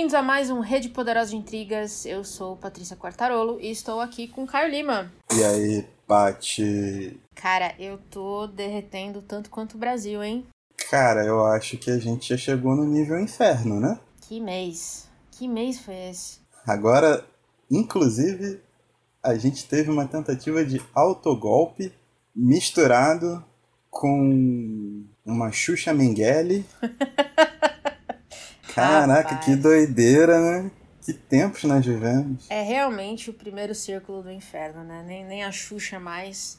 Bem-vindos a mais um Rede Poderosa de Intrigas. Eu sou Patrícia Quartarolo e estou aqui com Caio Lima. E aí, Pati? Cara, eu tô derretendo tanto quanto o Brasil, hein? Cara, eu acho que a gente já chegou no nível inferno, né? Que mês. Que mês foi esse? Agora, inclusive, a gente teve uma tentativa de autogolpe misturado com uma Xuxa Mengele. Caraca, Rapaz. que doideira, né? Que tempos nós vivemos. É realmente o primeiro círculo do inferno, né? Nem, nem a Xuxa mais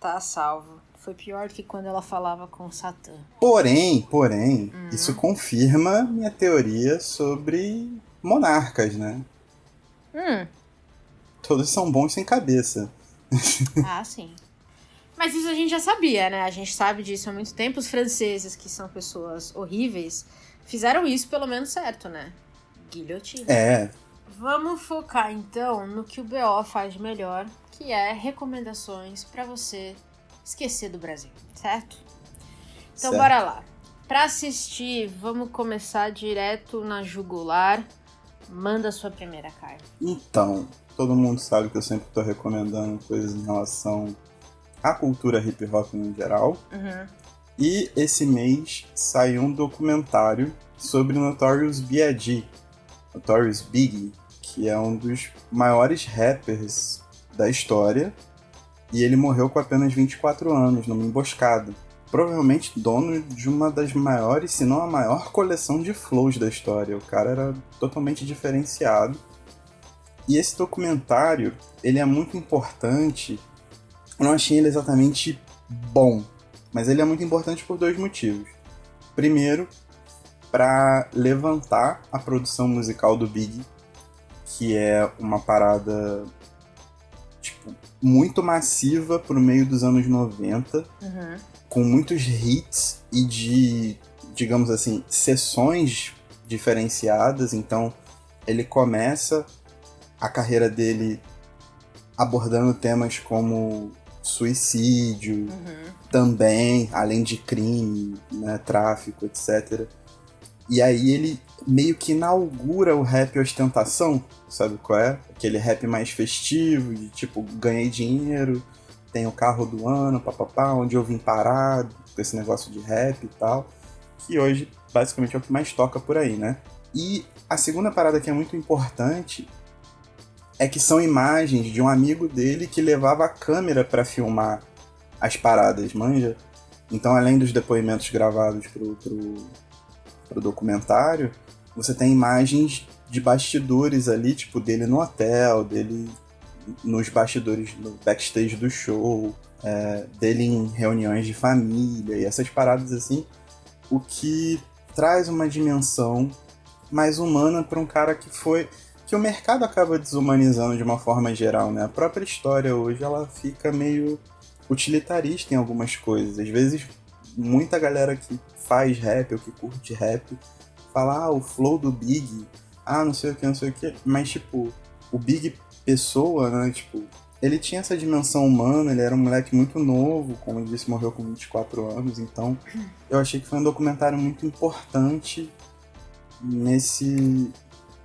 tá a salvo. Foi pior do que quando ela falava com o Satã. Porém, porém, isso confirma minha teoria sobre monarcas, né? Hum, Todos são bons sem cabeça. ah, sim. Mas isso a gente já sabia, né? A gente sabe disso há muito tempo. Os franceses, que são pessoas horríveis, fizeram isso pelo menos certo, né? Guilhotina. É, Vamos focar então no que o BO faz de melhor, que é recomendações pra você esquecer do Brasil, certo? Então Certo. bora lá. Pra assistir, vamos começar direto na jugular. Manda a sua primeira carta. Então, todo mundo sabe que eu sempre tô recomendando coisas em relação à cultura hip hop no geral. Uhum. E esse mês saiu um documentário sobre o Notorious B.I.G., Notorious Big, que é um dos maiores rappers da história. E ele morreu com apenas 24 anos, numa emboscada. Provavelmente dono de uma das maiores, se não a maior coleção de flows da história. O cara era totalmente diferenciado. E esse documentário, ele é muito importante. Eu não achei ele exatamente bom, mas ele é muito importante por dois motivos. Primeiro, para levantar a produção musical do Big, que é uma parada tipo, muito massiva pro meio dos anos 90, Uhum. com muitos hits e de, digamos assim, sessões diferenciadas. Então, ele começa a carreira dele abordando temas como suicídio, Uhum. também, além de crime, né, tráfico, etc. E aí ele meio que inaugura o rap ostentação, sabe qual é? Aquele rap mais festivo, de tipo, ganhei dinheiro, tenho o carro do ano, papapá, onde eu vim parado, com esse negócio de rap e tal, que hoje basicamente é o que mais toca por aí, né? E a segunda parada que é muito importante é que são imagens de um amigo dele que levava a câmera pra filmar as paradas, manja? Então, além dos depoimentos gravados pro, pro, pro documentário, você tem imagens de bastidores ali, tipo, dele no hotel, dele nos bastidores, no backstage do show, é, dele em reuniões de família e essas paradas assim, o que traz uma dimensão mais humana para um cara que foi que o mercado acaba desumanizando de uma forma geral, né? A própria história hoje ela fica meio utilitarista em algumas coisas. Às vezes, muita galera que faz rap ou que curte rap fala, ah, o flow do Big, ah, não sei o que, não sei o que, mas tipo, o Big pessoa, né, tipo, ele tinha essa dimensão humana, ele era um moleque muito novo, como eu disse, morreu com 24 anos, então eu achei que foi um documentário muito importante nesse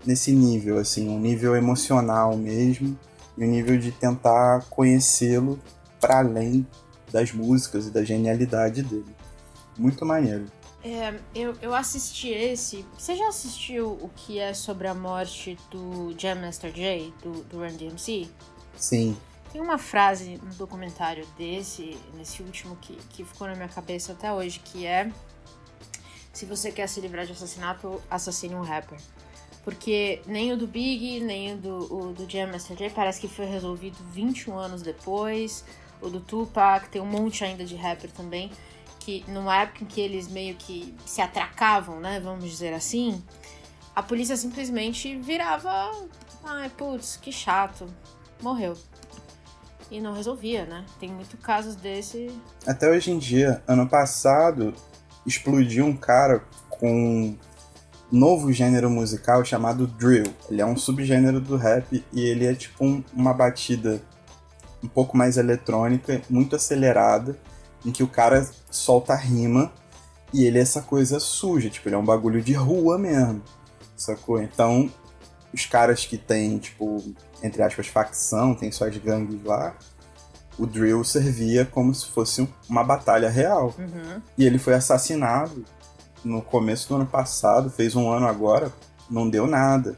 nesse nível, assim, um nível emocional mesmo, e um nível de tentar conhecê-lo para além das músicas e da genialidade dele. Muito maneiro. É, eu, eu assisti esse. Você já assistiu o que é sobre a morte do Jam Master Jay, do, do Run DMC? Sim, Tem uma frase no documentário desse, nesse último, que, que ficou na minha cabeça até hoje, que é se você quer se livrar de assassinato, assassine um rapper. Porque nem o do Big, nem o do, o do Jam parece que foi resolvido 21 anos depois. O do Tupac, tem um monte ainda de rapper também. Que numa época em que eles meio que se atracavam, né? Vamos dizer assim. A polícia simplesmente virava. Ai, putz, que chato. Morreu. E não resolvia, né? Tem muito casos desse. Até hoje em dia, ano passado, explodiu um cara com novo gênero musical chamado drill. Ele é um subgênero do rap e ele é tipo um- uma batida um pouco mais eletrônica, muito acelerada, em que o cara solta rima e ele é essa coisa suja, tipo, ele é um bagulho de rua mesmo. Sacou? Então, os caras que tem, tipo, entre aspas, facção, tem suas gangues lá, o drill servia como se fosse uma batalha real. Uhum. E ele foi assassinado no começo do ano passado, fez um ano agora, não deu nada.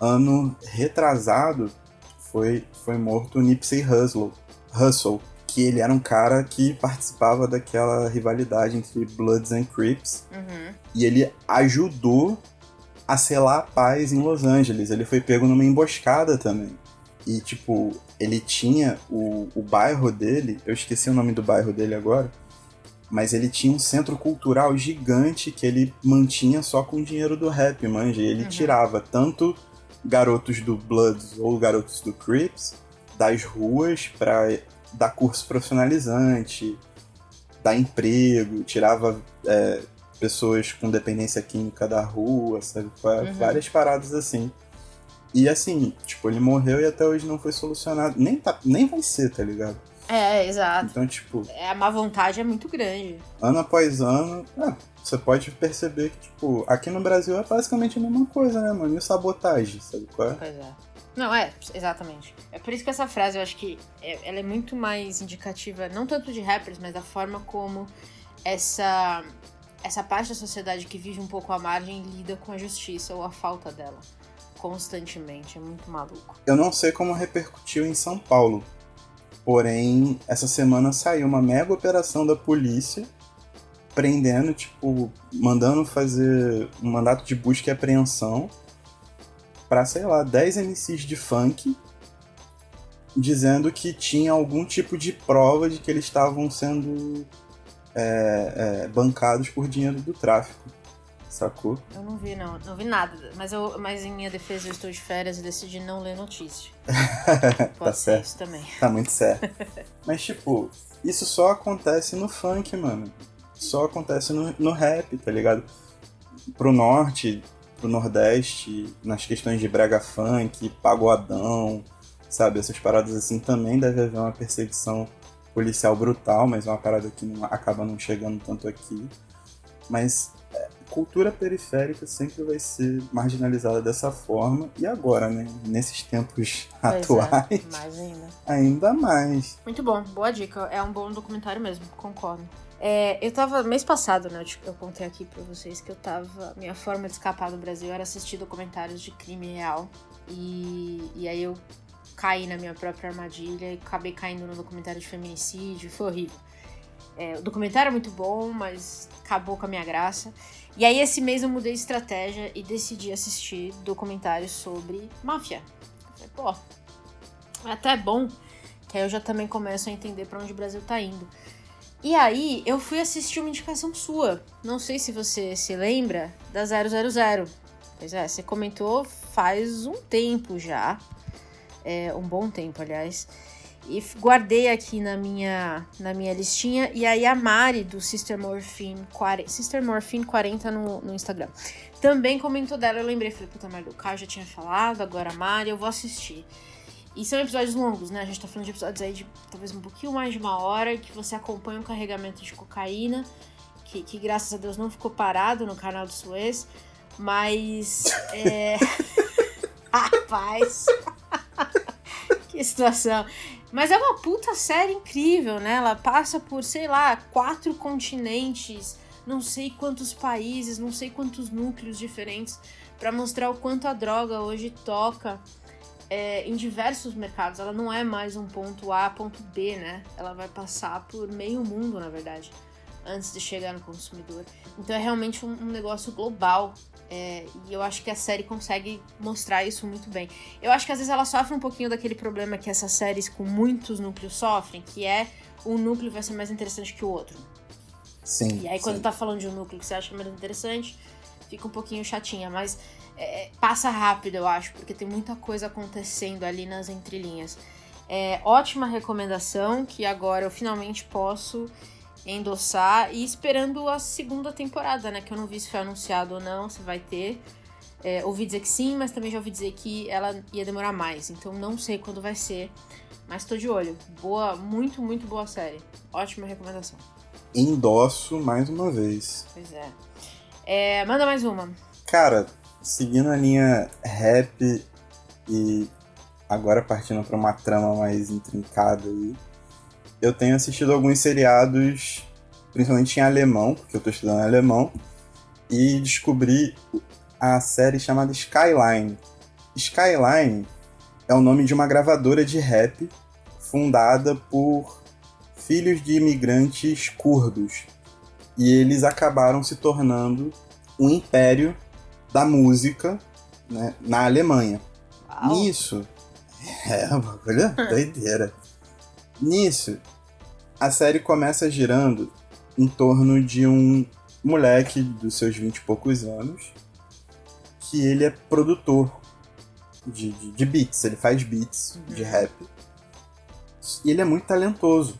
Ano retrasado foi, foi morto o Nipsey Hussle, Hussle, que ele era um cara que participava daquela rivalidade entre Bloods and Crips. Uhum. E ele ajudou a selar a paz em Los Angeles. Ele foi pego numa emboscada também. E, tipo, ele tinha o, o bairro dele, eu esqueci o nome do bairro dele agora, mas ele tinha um centro cultural gigante que ele mantinha só com o dinheiro do rap, manja. E ele Uhum. tirava tanto garotos do Bloods ou garotos do Crips das ruas pra dar curso profissionalizante, dar emprego, tirava é, pessoas com dependência química da rua, sabe? Uhum. Várias paradas assim. E assim, tipo, ele morreu e até hoje não foi solucionado. Nem, tá, nem vai ser, tá ligado? É, exato. Então, tipo, É, a má vontade é muito grande. ano após ano, é, você pode perceber que, tipo, aqui no Brasil é basicamente a mesma coisa, né, mano? E sabotagem, sabe qual é? Pois é. Não, é, exatamente. É por isso que essa frase eu acho que é- ela é muito mais indicativa, não tanto de rappers, mas da forma como essa, essa parte da sociedade que vive um pouco à margem lida com a justiça ou a falta dela. Constantemente. É muito maluco. Eu não sei como repercutiu em São Paulo. Porém, essa semana saiu uma mega operação da polícia prendendo, tipo, mandando fazer um mandato de busca e apreensão pra, sei lá, 10 MCs de funk dizendo que tinha algum tipo de prova de que eles estavam sendo é, é, bancados por dinheiro do tráfico. Sacou? Eu não vi, não. Não vi nada. Mas, eu, mas em minha defesa eu estou de férias e decidi não ler notícia. Tá certo. isso também. Tá muito certo. Mas, tipo, isso só acontece no funk, mano. Só acontece no, no rap, tá ligado? Pro norte, pro nordeste, nas questões de brega funk, pagodão, sabe? Essas paradas assim também deve haver uma perseguição policial brutal, mas é uma parada que não, acaba não chegando tanto aqui. Mas cultura periférica sempre vai ser marginalizada dessa forma. E agora, né? Nesses tempos Pois é, atuais, mais ainda. ainda mais. Muito bom, boa dica. É um bom documentário mesmo, concordo. É, eu tava, mês passado, né? Eu contei aqui pra vocês que eu tava. Minha forma de escapar do Brasil era assistir documentários de crime real. E, e aí eu caí na minha própria armadilha e acabei caindo no documentário de feminicídio. Foi horrível. É, o documentário é muito bom, mas acabou com a minha graça. E aí, esse mês eu mudei de estratégia e decidi assistir documentários sobre máfia. Falei, pô, é até bom que aí eu já também começo a entender pra onde o Brasil tá indo. E aí, eu fui assistir uma indicação sua. Não sei se você se lembra da 000. Pois é, você comentou faz um tempo já. É, um bom tempo, aliás. E guardei aqui na minha, na minha listinha. E aí, a Mari, do Sister Morphine 40, Sister Morphine 40 no, no Instagram, também comentou dela. Eu lembrei, falei, puta merda, o Caio já tinha falado, agora a Mari, eu vou assistir. E são episódios longos, né? A gente tá falando de episódios aí de talvez um pouquinho mais de uma hora, que você acompanha um carregamento de cocaína, que, que graças a Deus não ficou parado no canal do Suez, mas. É... Rapaz! que situação. Mas é uma puta série incrível, né? Ela passa por, sei lá, quatro continentes, não sei quantos países, não sei quantos núcleos diferentes, pra mostrar o quanto a droga hoje toca é, em diversos mercados. Ela não é mais um ponto A, ponto B, né? Ela vai passar por meio mundo, na verdade, antes de chegar no consumidor. Então é realmente um, um negócio global. é, e eu acho que a série consegue mostrar isso muito bem. Eu acho que às vezes ela sofre um pouquinho daquele problema que essas séries com muitos núcleos sofrem, que é um núcleo vai ser mais interessante que o outro. Sim. E aí, quando sim. tá falando de um núcleo que você acha menos interessante, fica um pouquinho chatinha. Mas é, passa rápido, eu acho, porque tem muita coisa acontecendo ali nas entrelinhas. É, ótima recomendação, que agora eu finalmente posso endossar. E esperando a segunda temporada, né? Que eu não vi se foi anunciado ou não, se vai ter. É, ouvi dizer que sim, mas também já ouvi dizer que ela ia demorar mais. Então não sei quando vai ser. Mas tô de olho. Boa, muito, muito boa série. Ótima recomendação. Endosso mais uma vez. Pois é. É, manda mais uma. Cara, seguindo a linha rap e agora partindo para uma trama mais intrincada aí, eu tenho assistido alguns seriados, principalmente em alemão, porque eu estou estudando alemão, e descobri a série chamada Skyline. Skyline é o nome de uma gravadora de rap fundada por filhos de imigrantes curdos. E eles acabaram se tornando um império da música né, na Alemanha. Uau. Nisso. É, bagulho doideira. Nisso, a série começa girando em torno de um moleque dos seus vinte e poucos anos que ele é produtor de, de, de beats, ele faz beats uhum. de rap. E ele é muito talentoso,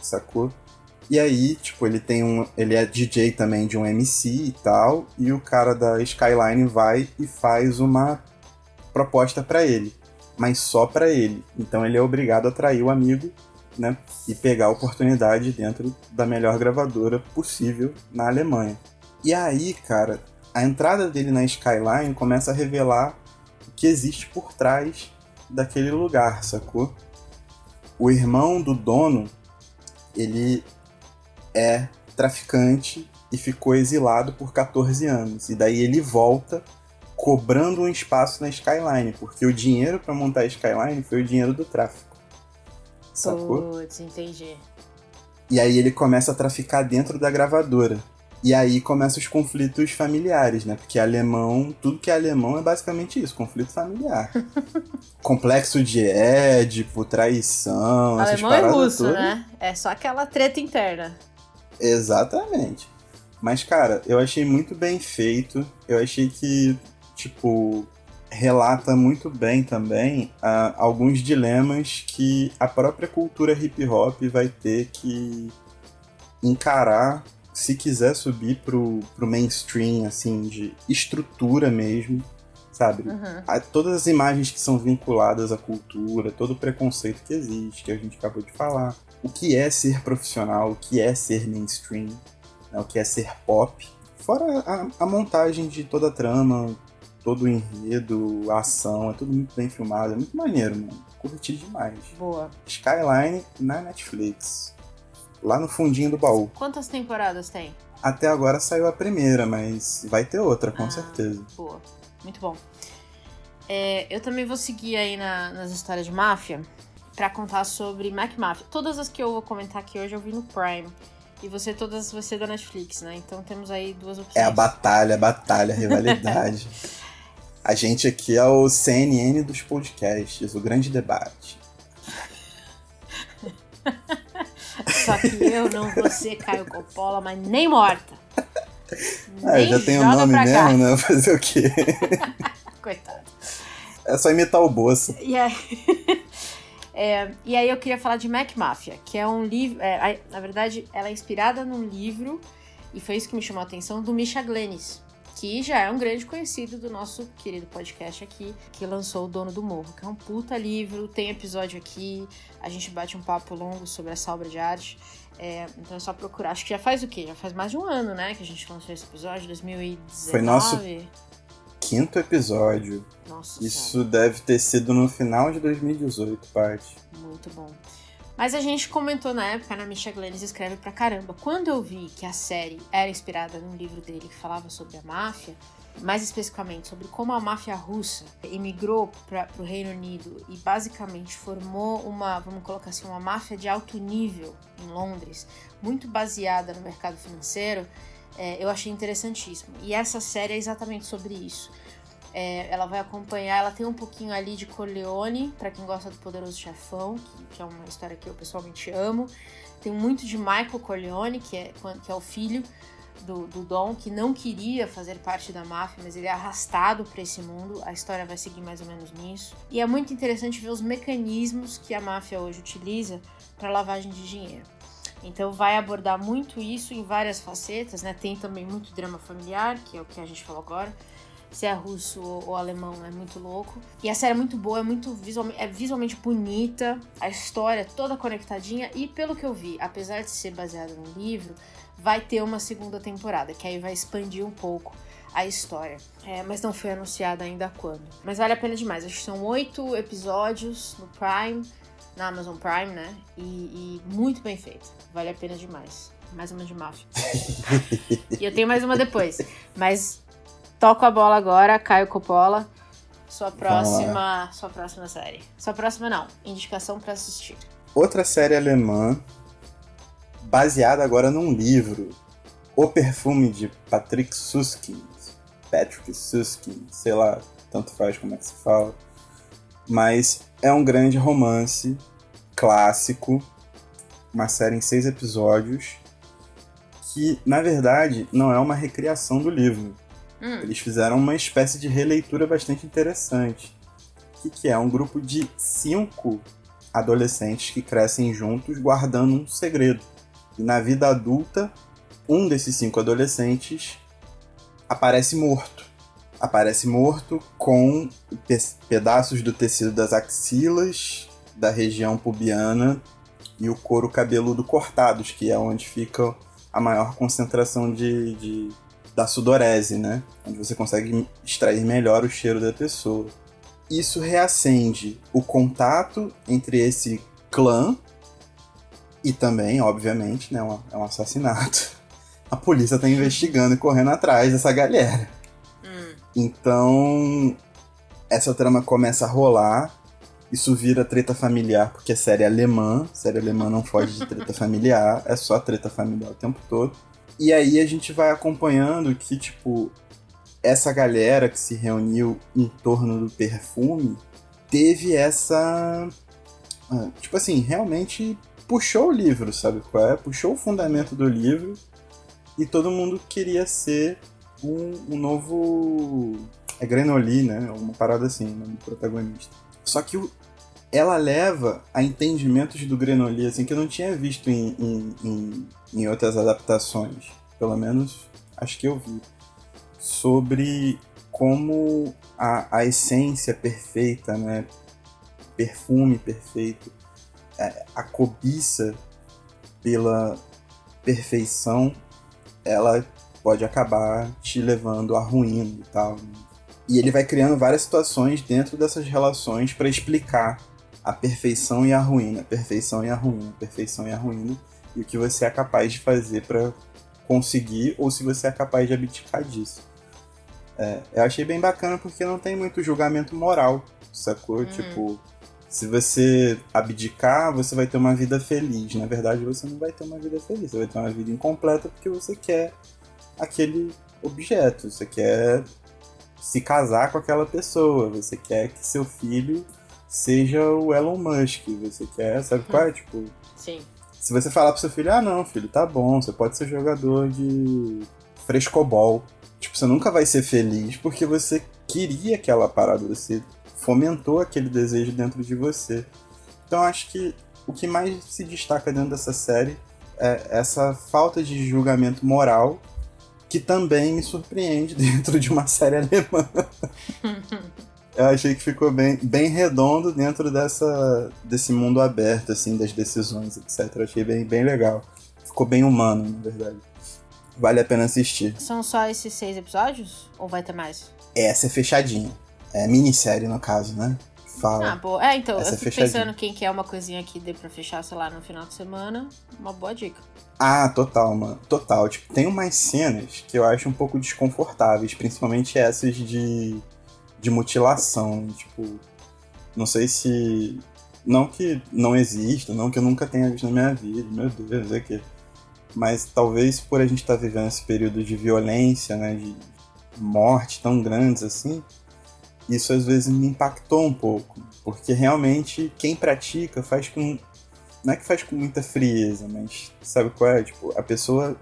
sacou? E aí, tipo, ele tem um. Ele é DJ também de um MC e tal. E o cara da Skyline vai e faz uma proposta para ele. Mas só para ele. Então ele é obrigado a trair o amigo, né? E pegar a oportunidade dentro da melhor gravadora possível na Alemanha. E aí, cara, a entrada dele na Skyline começa a revelar o que existe por trás daquele lugar, sacou? O irmão do dono, ele é traficante e ficou exilado por 14 anos. E daí ele volta cobrando um espaço na Skyline, porque o dinheiro para montar a Skyline foi o dinheiro do tráfico. Sacou? Putz, entendi. E aí ele começa a traficar dentro da gravadora. E aí começam os conflitos familiares, né? Porque alemão, tudo que é alemão é basicamente isso, conflito familiar. Complexo de Édipo, traição, alemão essas e russo, todas. né? É só aquela treta interna. Exatamente. Mas, cara, eu achei muito bem feito. Eu achei que, tipo, relata muito bem também uh, alguns dilemas que a própria cultura hip hop vai ter que encarar se quiser subir pro, pro mainstream, assim, de estrutura mesmo, sabe? Uhum. todas as imagens que são vinculadas à cultura, todo o preconceito que existe, que a gente acabou de falar. O que é ser profissional, o que é ser mainstream, né? o que é ser pop. Fora a, a montagem de toda a trama, todo o enredo, a ação, é tudo muito bem filmado, é muito maneiro, mano. Curti demais. Boa. Skyline na Netflix lá no fundinho do baú. Quantas temporadas tem? Até agora saiu a primeira, mas vai ter outra, com ah, certeza. Boa, muito bom. É, eu também vou seguir aí na, nas histórias de máfia para contar sobre Mac Mafia. Todas as que eu vou comentar aqui hoje eu vi no Prime. E você todas você da Netflix, né? Então temos aí duas opções. É a batalha, a batalha, a rivalidade. a gente aqui é o CNN dos podcasts, o grande debate. Só que eu não vou ser Caio Coppola, mas nem morta. Ah, nem já tem o nome mesmo, cá. né? Fazer o quê? Coitado. É só imitar o Bolsa. E aí... É, e aí eu queria falar de Mac Mafia, que é um livro. É, na verdade, ela é inspirada num livro, e foi isso que me chamou a atenção, do Misha Glennis que já é um grande conhecido do nosso querido podcast aqui, que lançou O Dono do Morro, que é um puta livro, tem episódio aqui, a gente bate um papo longo sobre essa obra de arte. É, então é só procurar. Acho que já faz o quê? Já faz mais de um ano, né? Que a gente lançou esse episódio, 2019. Foi nosso quinto episódio. Nossa Isso senhora. deve ter sido no final de 2018, parte. Muito bom. Mas a gente comentou na época, na Misha Glennis escreve pra caramba. Quando eu vi que a série era inspirada num livro dele que falava sobre a máfia, mais especificamente sobre como a máfia russa emigrou para o Reino Unido e basicamente formou uma, vamos colocar assim, uma máfia de alto nível em Londres, muito baseada no mercado financeiro, é, eu achei interessantíssimo. E essa série é exatamente sobre isso. É, ela vai acompanhar, ela tem um pouquinho ali de Corleone, para quem gosta do Poderoso Chefão, que, que, é uma história que eu pessoalmente amo. Tem muito de Michael Corleone, que é, que é o filho do, do Dom, que não queria fazer parte da máfia, mas ele é arrastado para esse mundo. A história vai seguir mais ou menos nisso. E é muito interessante ver os mecanismos que a máfia hoje utiliza para lavagem de dinheiro. Então vai abordar muito isso em várias facetas, né? Tem também muito drama familiar, que é o que a gente falou agora se é russo ou, alemão, é muito louco. E a série é muito boa, é muito visualmente, é visualmente bonita, a história é toda conectadinha e pelo que eu vi, apesar de ser baseada num livro, vai ter uma segunda temporada, que aí vai expandir um pouco a história. É, mas não foi anunciada ainda quando. Mas vale a pena demais. Acho que são oito episódios no Prime, na Amazon Prime, né? E, e muito bem feito. Vale a pena demais. Mais uma de máfia. e eu tenho mais uma depois. Mas toco a bola agora, Caio Coppola. Sua próxima, sua próxima série. Sua próxima não, indicação para assistir. Outra série alemã baseada agora num livro, O Perfume de Patrick Suskind. Patrick Suskind, sei lá, tanto faz como é que se fala. Mas é um grande romance clássico, uma série em seis episódios, que na verdade não é uma recriação do livro. Hum. Eles fizeram uma espécie de releitura bastante interessante. Que, que é? Um grupo de cinco adolescentes que crescem juntos guardando um segredo. E na vida adulta, um desses cinco adolescentes aparece morto. Aparece morto com pedaços do tecido das axilas, da região pubiana e o couro cabeludo cortados, que é onde fica a maior concentração de, de da sudorese, né? Onde você consegue extrair melhor o cheiro da pessoa. Isso reacende o contato entre esse clã e também, obviamente, né, é um assassinato. A polícia está investigando e correndo atrás dessa galera. Hum. Então, essa trama começa a rolar. Isso vira treta familiar, porque é série alemã. Série alemã não foge de treta familiar, é só treta familiar o tempo todo. E aí a gente vai acompanhando que, tipo, essa galera que se reuniu em torno do perfume teve essa. Ah, tipo assim, realmente puxou o livro, sabe qual é? Puxou o fundamento do livro e todo mundo queria ser um, um novo. É Grenoli, né? Uma parada assim, o nome do protagonista. Só que o, ela leva a entendimentos do Grenoli, assim, que eu não tinha visto em, em, em, em outras adaptações. Pelo menos acho que eu vi. Sobre como a, a essência perfeita, né? Perfume perfeito, é, a cobiça pela perfeição, ela pode acabar te levando à ruína e tal. Né? E ele vai criando várias situações dentro dessas relações para explicar a perfeição e a ruína, perfeição e a ruína, perfeição e a ruína, e o que você é capaz de fazer para conseguir ou se você é capaz de abdicar disso. É, eu achei bem bacana porque não tem muito julgamento moral, sacou? Hum. Tipo, se você abdicar, você vai ter uma vida feliz. Na verdade, você não vai ter uma vida feliz, você vai ter uma vida incompleta porque você quer aquele objeto, você quer se casar com aquela pessoa, você quer que seu filho seja o Elon Musk. Você quer, sabe qual é? Tipo. Sim. Se você falar pro seu filho, ah não, filho, tá bom, você pode ser jogador de frescobol. Tipo, você nunca vai ser feliz porque você queria aquela parada, você fomentou aquele desejo dentro de você. Então acho que o que mais se destaca dentro dessa série é essa falta de julgamento moral que também me surpreende dentro de uma série alemã. eu achei que ficou bem, bem redondo dentro dessa, desse mundo aberto, assim, das decisões, etc. Eu achei bem, bem legal. Ficou bem humano, na verdade. Vale a pena assistir. São só esses seis episódios? Ou vai ter mais? Essa é fechadinha. É minissérie, no caso, né? Fala. Ah, boa. É, então, Essa eu é fico pensando quem quer uma coisinha que dê pra fechar, sei lá, no final de semana. Uma boa dica. Ah, total, mano. Total. Tipo, tem umas cenas que eu acho um pouco desconfortáveis, principalmente essas de de mutilação. Tipo, não sei se. Não que não exista, não que eu nunca tenha visto na minha vida, meu Deus, é que. Mas talvez por a gente estar tá vivendo esse período de violência, né, de morte tão grandes assim, isso às vezes me impactou um pouco. Porque realmente quem pratica faz com. Não é que faz com muita frieza, mas sabe qual é? Tipo, a pessoa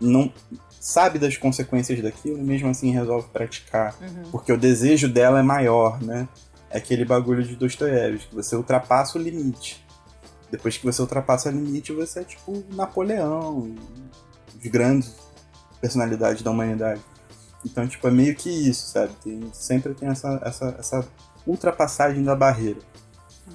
não sabe das consequências daquilo e mesmo assim resolve praticar. Uhum. Porque o desejo dela é maior, né? É aquele bagulho de Dostoiévski, que você ultrapassa o limite. Depois que você ultrapassa o limite, você é tipo Napoleão, de grandes personalidades da humanidade. Então, tipo, é meio que isso, sabe? Tem, sempre tem essa, essa, essa ultrapassagem da barreira.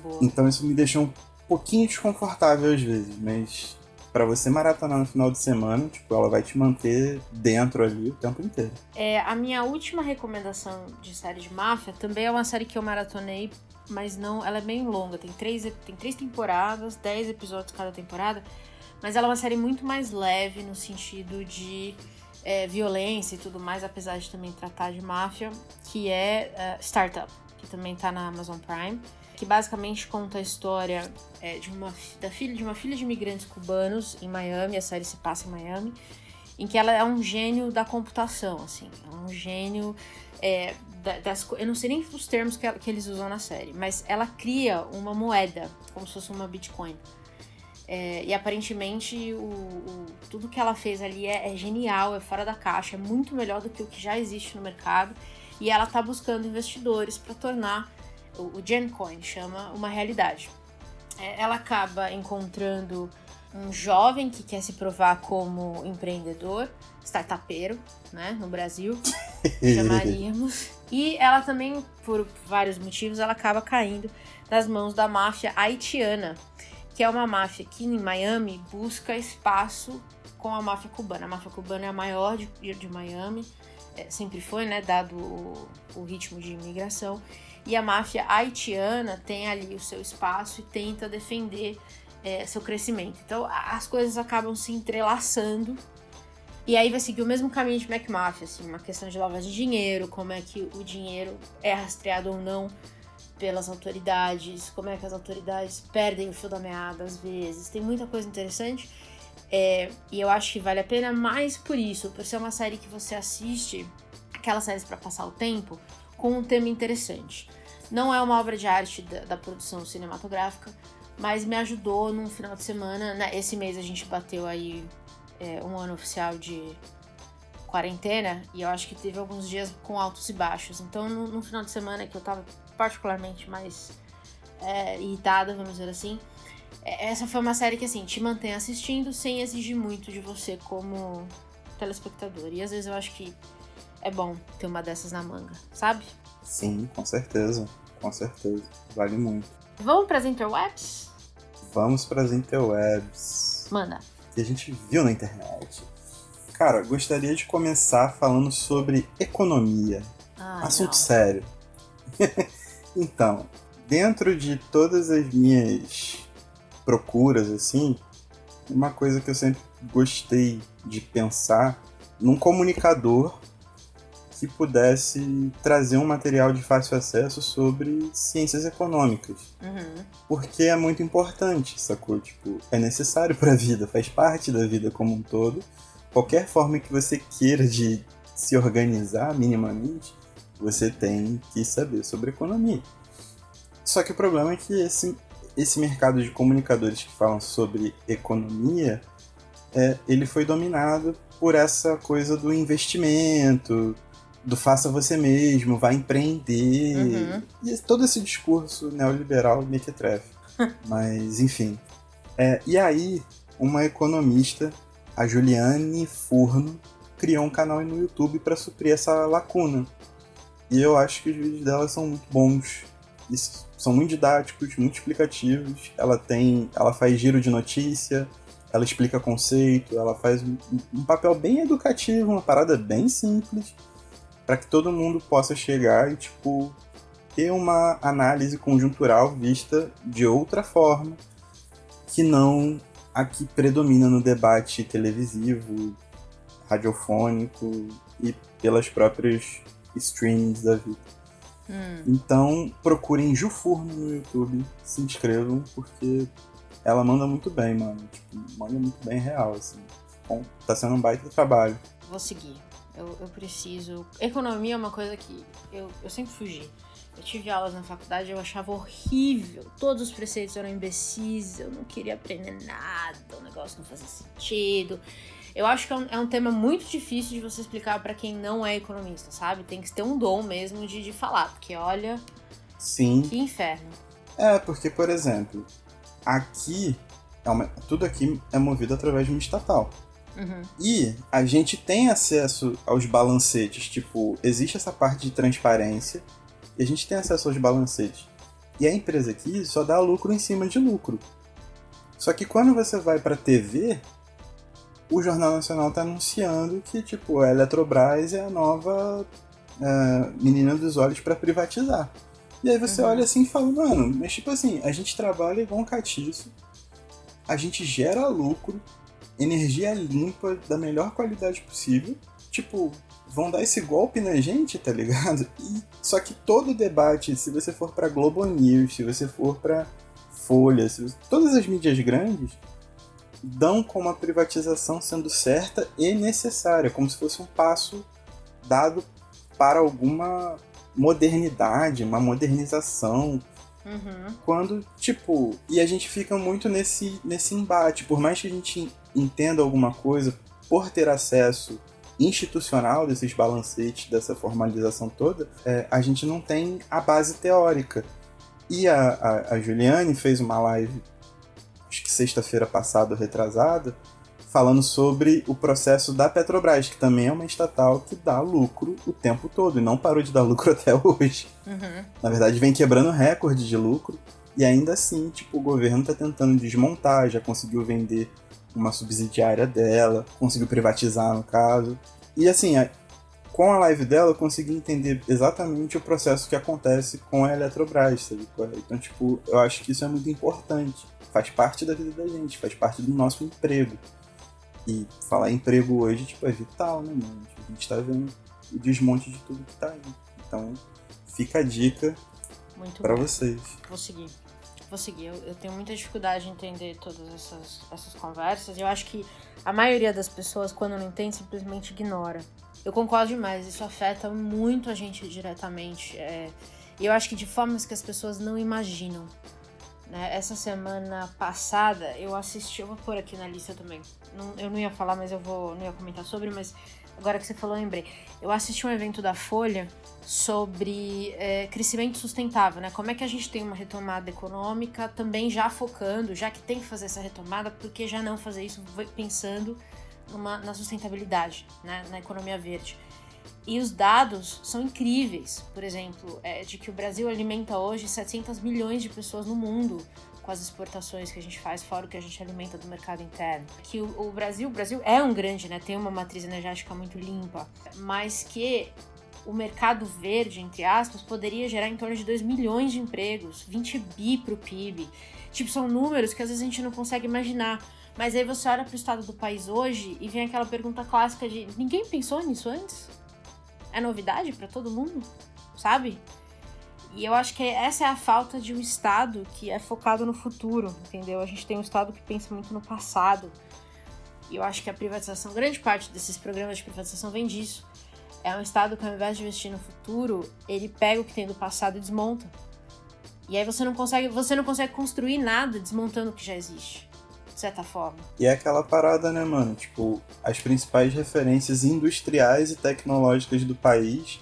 Boa. Então isso me deixou um pouquinho desconfortável às vezes, mas para você maratonar no final de semana, tipo, ela vai te manter dentro ali o tempo inteiro. É, a minha última recomendação de série de máfia também é uma série que eu maratonei, mas não, ela é bem longa, tem três, tem três temporadas, dez episódios cada temporada, mas ela é uma série muito mais leve no sentido de é, violência e tudo mais, apesar de também tratar de máfia, que é uh, Startup, que também tá na Amazon Prime que basicamente conta a história é, de uma, da filha, de uma filha de imigrantes cubanos em Miami, a série se passa em Miami, em que ela é um gênio da computação, assim, é um gênio é, das, eu não sei nem os termos que, que, eles usam na série, mas ela cria uma moeda, como se fosse uma Bitcoin. É, e aparentemente o, o, tudo que ela fez ali é, é, genial, é fora da caixa, é muito melhor do que o que já existe no mercado. E ela está buscando investidores para tornar o, Gencoin chama uma realidade. É, ela acaba encontrando um jovem que quer se provar como empreendedor, startupeiro, né, no Brasil, chamaríamos. E ela também, por vários motivos, ela acaba caindo nas mãos da máfia haitiana, que é uma máfia que em Miami busca espaço com a máfia cubana. A máfia cubana é a maior de, de Miami, é, sempre foi, né, dado o, o ritmo de imigração. E a máfia haitiana tem ali o seu espaço e tenta defender é, seu crescimento. Então as coisas acabam se entrelaçando. E aí vai seguir o mesmo caminho de McMafia, assim, uma questão de lavagem de dinheiro, como é que o dinheiro é rastreado ou não pelas autoridades, como é que as autoridades perdem o fio da meada às vezes. Tem muita coisa interessante. É, e eu acho que vale a pena mais por isso, por ser uma série que você assiste, aquelas séries para passar o tempo, com um tema interessante. Não é uma obra de arte da, da produção cinematográfica, mas me ajudou num final de semana. Né? Esse mês a gente bateu aí é, um ano oficial de quarentena e eu acho que teve alguns dias com altos e baixos. Então, no, final de semana que eu tava particularmente mais é, irritada, vamos dizer assim, é, essa foi uma série que assim te mantém assistindo sem exigir muito de você como telespectador. E às vezes eu acho que é bom ter uma dessas na manga, sabe? Sim, com certeza. Com certeza. Vale muito. Vamos para as interwebs? Vamos para as interwebs. Manda. Que a gente viu na internet. Cara, gostaria de começar falando sobre economia. Ah, Assunto não. sério. então, dentro de todas as minhas procuras, assim, uma coisa que eu sempre gostei de pensar num comunicador que pudesse trazer um material de fácil acesso sobre ciências econômicas. Uhum. Porque é muito importante, sacou? Tipo, é necessário para a vida, faz parte da vida como um todo. Qualquer forma que você queira de se organizar minimamente, você tem que saber sobre economia. Só que o problema é que esse, esse mercado de comunicadores que falam sobre economia, é, ele foi dominado por essa coisa do investimento, do faça você mesmo, vai empreender. Uhum. E todo esse discurso neoliberal mequetrefe. Mas, enfim. É, e aí, uma economista, a Juliane Furno, criou um canal no YouTube para suprir essa lacuna. E eu acho que os vídeos dela são muito bons. São muito didáticos, muito explicativos. Ela tem. Ela faz giro de notícia, ela explica conceito, ela faz um, um papel bem educativo, uma parada bem simples para que todo mundo possa chegar e tipo ter uma análise conjuntural vista de outra forma que não a que predomina no debate televisivo, radiofônico e pelas próprias streams da vida. Hum. Então procurem Jufurno no YouTube, se inscrevam, porque ela manda muito bem, mano. Tipo, manda muito bem real, assim. Bom, tá sendo um baita trabalho. Vou seguir. Eu, eu preciso. Economia é uma coisa que eu, eu sempre fugi. Eu tive aulas na faculdade, eu achava horrível. Todos os preceitos eram imbecis, eu não queria aprender nada, o negócio não fazia sentido. Eu acho que é um, é um tema muito difícil de você explicar para quem não é economista, sabe? Tem que ter um dom mesmo de, de falar, porque olha. Sim. Que inferno. É, porque, por exemplo, aqui, é uma, tudo aqui é movido através de uma estatal. Uhum. E a gente tem acesso aos balancetes, tipo, existe essa parte de transparência e a gente tem acesso aos balancetes. E a empresa aqui só dá lucro em cima de lucro. Só que quando você vai pra TV, o Jornal Nacional tá anunciando que, tipo, a Eletrobras é a nova é, menina dos olhos para privatizar. E aí você uhum. olha assim e fala, mano, mas tipo assim, a gente trabalha igual um catiço, a gente gera lucro, energia limpa, da melhor qualidade possível. Tipo, vão dar esse golpe na gente, tá ligado? E, só que todo debate, se você for pra Globo News, se você for pra Folha, se todas as mídias grandes dão como a privatização sendo certa e necessária, como se fosse um passo dado para alguma modernidade, uma modernização. Uhum. Quando, tipo, e a gente fica muito nesse, nesse embate. Por mais que a gente entenda alguma coisa, por ter acesso institucional desses balancetes, dessa formalização toda, é, a gente não tem a base teórica. E a, a, a Juliane fez uma live, acho que sexta-feira passada, retrasada, falando sobre o processo da Petrobras, que também é uma estatal que dá lucro o tempo todo e não parou de dar lucro até hoje. Uhum. Na verdade, vem quebrando recorde de lucro e ainda assim, tipo, o governo está tentando desmontar, já conseguiu vender uma subsidiária dela, conseguiu privatizar no caso. E assim, com a live dela eu consegui entender exatamente o processo que acontece com a Eletrobras, sabe? Então, tipo, eu acho que isso é muito importante. Faz parte da vida da gente, faz parte do nosso emprego. E falar emprego hoje, tipo, é vital, né, mano? Tipo, a gente tá vendo o desmonte de tudo que tá aí. Então, fica a dica para vocês. Vou seguir. Vou seguir. Eu, eu, tenho muita dificuldade em entender todas essas, essas conversas. Eu acho que a maioria das pessoas, quando não entende, simplesmente ignora. Eu concordo demais. Isso afeta muito a gente diretamente. É, e eu acho que de formas que as pessoas não imaginam. Né? Essa semana passada eu assisti, eu vou pôr aqui na lista também. Não, eu não ia falar, mas eu vou, não ia comentar sobre, mas agora que você falou, eu lembrei. Eu assisti um evento da Folha sobre é, crescimento sustentável, né? Como é que a gente tem uma retomada econômica, também já focando, já que tem que fazer essa retomada, por que já não fazer isso pensando numa, na sustentabilidade, né? na economia verde? E os dados são incríveis. Por exemplo, é, de que o Brasil alimenta hoje 700 milhões de pessoas no mundo com as exportações que a gente faz, fora o que a gente alimenta do mercado interno. Que o, o Brasil, o Brasil é um grande, né? Tem uma matriz energética muito limpa, mas que o mercado verde, entre aspas, poderia gerar em torno de 2 milhões de empregos, 20 bi para o PIB. Tipo, são números que às vezes a gente não consegue imaginar. Mas aí você olha para o estado do país hoje e vem aquela pergunta clássica de: ninguém pensou nisso antes? é novidade para todo mundo, sabe? E eu acho que essa é a falta de um Estado que é focado no futuro, entendeu? A gente tem um Estado que pensa muito no passado. E eu acho que a privatização, grande parte desses programas de privatização vem disso. É um Estado que ao invés de investir no futuro, ele pega o que tem do passado e desmonta. E aí você não consegue, você não consegue construir nada desmontando o que já existe de certa forma. E é aquela parada, né, mano? Tipo, as principais referências industriais e tecnológicas do país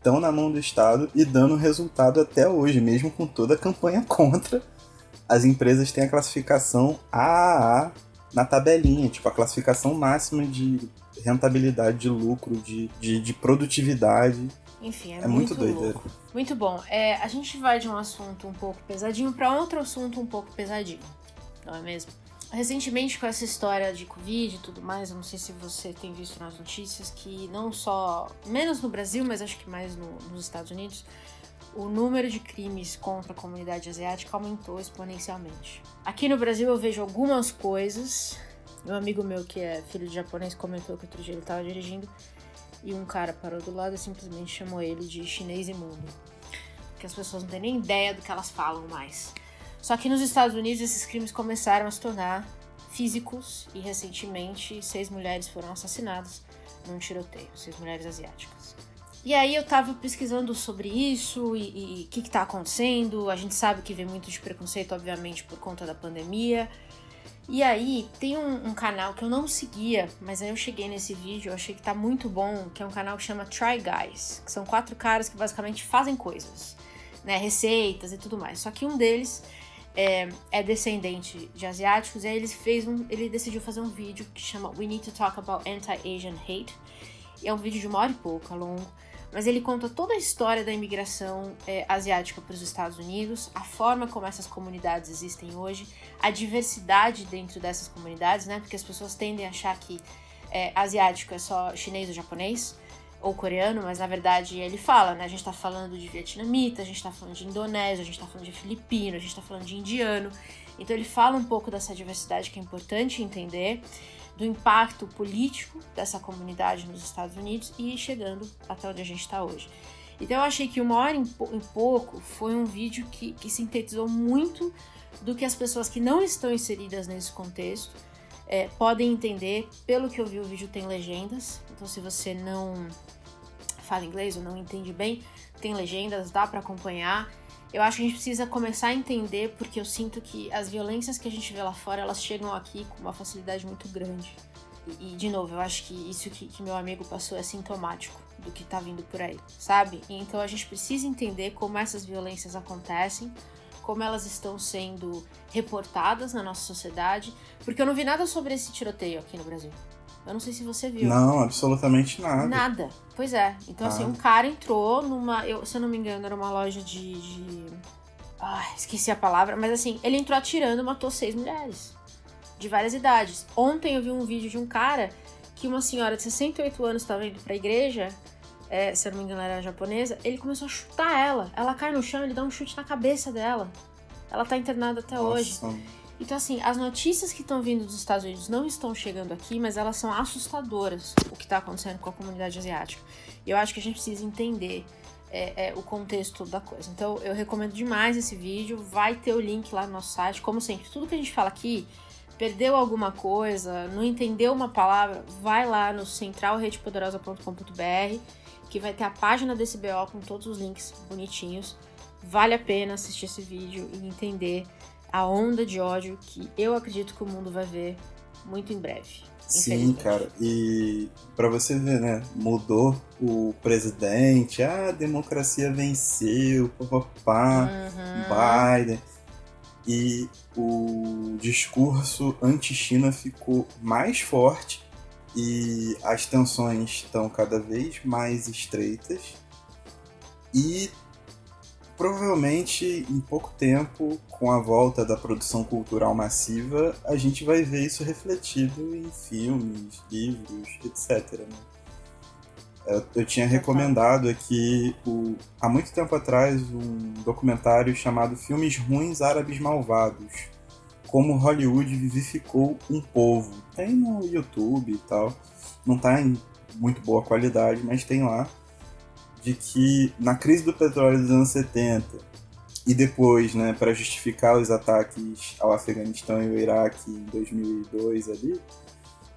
estão na mão do Estado e dando resultado até hoje, mesmo com toda a campanha contra. As empresas têm a classificação AAA na tabelinha, tipo, a classificação máxima de rentabilidade, de lucro, de, de, de produtividade. Enfim, é, é muito, muito doideiro. Muito bom. É, a gente vai de um assunto um pouco pesadinho para outro assunto um pouco pesadinho, não é mesmo? Recentemente, com essa história de Covid e tudo mais, eu não sei se você tem visto nas notícias que não só, menos no Brasil, mas acho que mais no, nos Estados Unidos, o número de crimes contra a comunidade asiática aumentou exponencialmente. Aqui no Brasil eu vejo algumas coisas. Um amigo meu que é filho de japonês comentou que outro dia ele estava dirigindo e um cara parou do lado e simplesmente chamou ele de chinês imundo. Que as pessoas não têm nem ideia do que elas falam mais. Só que nos Estados Unidos esses crimes começaram a se tornar físicos e recentemente seis mulheres foram assassinadas num tiroteio, seis mulheres asiáticas. E aí eu tava pesquisando sobre isso e o que, que tá acontecendo. A gente sabe que vem muito de preconceito, obviamente, por conta da pandemia. E aí tem um, um, canal que eu não seguia, mas aí eu cheguei nesse vídeo, eu achei que tá muito bom, que é um canal que chama Try Guys, que são quatro caras que basicamente fazem coisas, né? Receitas e tudo mais. Só que um deles é, é, descendente de asiáticos, e aí ele fez um, ele decidiu fazer um vídeo que chama We Need to Talk About Anti-Asian Hate. E é um vídeo de uma hora e pouca longo, mas ele conta toda a história da imigração é, asiática para os Estados Unidos, a forma como essas comunidades existem hoje, a diversidade dentro dessas comunidades, né? Porque as pessoas tendem a achar que é, asiático é só chinês ou japonês ou coreano, mas na verdade ele fala, né? A gente tá falando de vietnamita, a gente tá falando de indonésio, a gente tá falando de filipino, a gente tá falando de indiano. Então ele fala um pouco dessa diversidade que é importante entender do impacto político dessa comunidade nos Estados Unidos e chegando até onde a gente está hoje. Então eu achei que uma hora em, pouco foi um vídeo que, que, sintetizou muito do que as pessoas que não estão inseridas nesse contexto é, podem entender. Pelo que eu vi, o vídeo tem legendas, então se você não fala inglês ou não entende bem, tem legendas, dá para acompanhar. Eu acho que a gente precisa começar a entender porque eu sinto que as violências que a gente vê lá fora, elas chegam aqui com uma facilidade muito grande. E, e de novo, eu acho que isso que, que, meu amigo passou é sintomático do que tá vindo por aí, sabe? Então a gente precisa entender como essas violências acontecem, como elas estão sendo reportadas na nossa sociedade, porque eu não vi nada sobre esse tiroteio aqui no Brasil. Eu não sei se você viu. Não, absolutamente nada. Nada. Pois é. Então, assim, um cara entrou numa. Eu, se eu não me engano, era uma loja de. de... Ai, esqueci a palavra, mas assim, ele entrou atirando e matou seis mulheres. De várias idades. Ontem eu vi um vídeo de um cara que uma senhora de 68 anos estava indo pra igreja. É, se eu não me engano, era japonesa. Ele começou a chutar ela. Ela cai no chão, ele dá um chute na cabeça dela. Ela tá internada até Nossa. hoje. Então, assim, as notícias que estão vindo dos Estados Unidos não estão chegando aqui, mas elas são assustadoras, o que está acontecendo com a comunidade asiática. E eu acho que a gente precisa entender é, é, o contexto da coisa. Então, eu recomendo demais esse vídeo. Vai ter o link lá no nosso site. Como sempre, tudo que a gente fala aqui, perdeu alguma coisa, não entendeu uma palavra, vai lá no centralredepoderosa.com.br que vai ter a página desse BO com todos os links bonitinhos. Vale a pena assistir esse vídeo e entender a onda de ódio que eu acredito que o mundo vai ver muito em breve. Sim, cara. E para você ver, né? Mudou o presidente, ah, a democracia venceu, papapá, uhum. Biden. E o discurso anti-China ficou mais forte e as tensões estão cada vez mais estreitas. E provavelmente em pouco tempo, com a volta da produção cultural massiva, a gente vai ver isso refletido em filmes, livros, etc. Né? Eu, eu, tinha recomendado aqui o, há muito tempo atrás um documentário chamado Filmes Ruins Árabes Malvados. Como Hollywood vivificou um povo. Tem no YouTube e tal. Não tá em muito boa qualidade, mas tem lá de que na crise do petróleo dos anos 70 e depois, né, para justificar os ataques ao Afeganistão e ao Iraque em 2002 ali,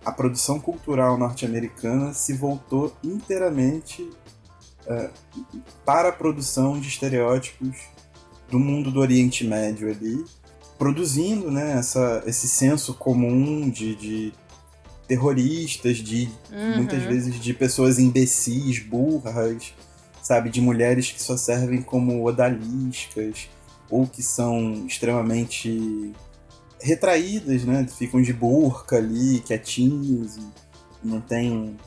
a produção cultural norte-americana se voltou inteiramente uh, para a produção de estereótipos do mundo do Oriente Médio ali, produzindo né, essa, esse senso comum de, de terroristas, de uhum. muitas vezes de pessoas imbecis, burras, sabe, de mulheres que só servem como odaliscas ou que são extremamente retraídas, né? Ficam de burca ali, quietinhas e não tem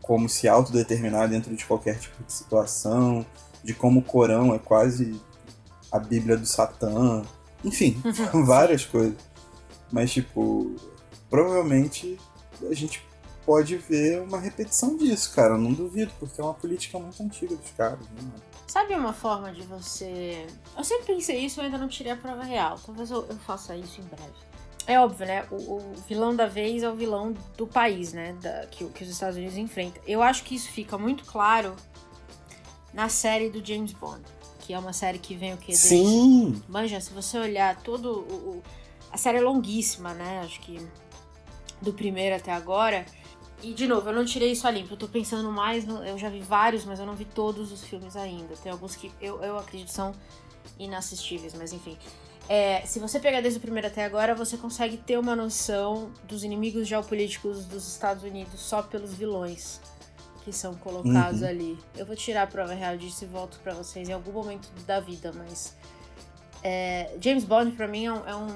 como se autodeterminar dentro de qualquer tipo de situação, de como o Corão é quase a Bíblia do Satã, enfim, várias coisas. Mas, tipo, provavelmente a gente pode ver uma repetição disso, cara. Eu não duvido, porque é uma política muito antiga dos caras, né? Sabe uma forma de você. Eu sempre pensei isso, eu ainda não tirei a prova real. Talvez eu, eu faça isso em breve. É óbvio, né? O, o, vilão da vez é o vilão do país, né? Da, que, que os Estados Unidos enfrentam. Eu acho que isso fica muito claro na série do James Bond. Que é uma série que vem o quê? Sim! Manja, se você olhar todo o, o. A série é longuíssima, né? Acho que do primeiro até agora. E, de novo, eu não tirei isso a limpo. Eu tô pensando mais. No, eu já vi vários, mas eu não vi todos os filmes ainda. Tem alguns que eu, eu acredito são inassistíveis, mas enfim. É, se você pegar desde o primeiro até agora, você consegue ter uma noção dos inimigos geopolíticos dos Estados Unidos só pelos vilões que são colocados uhum. ali. Eu vou tirar a prova real disso e volto para vocês em algum momento da vida, mas. É, James Bond, para mim, é um, é um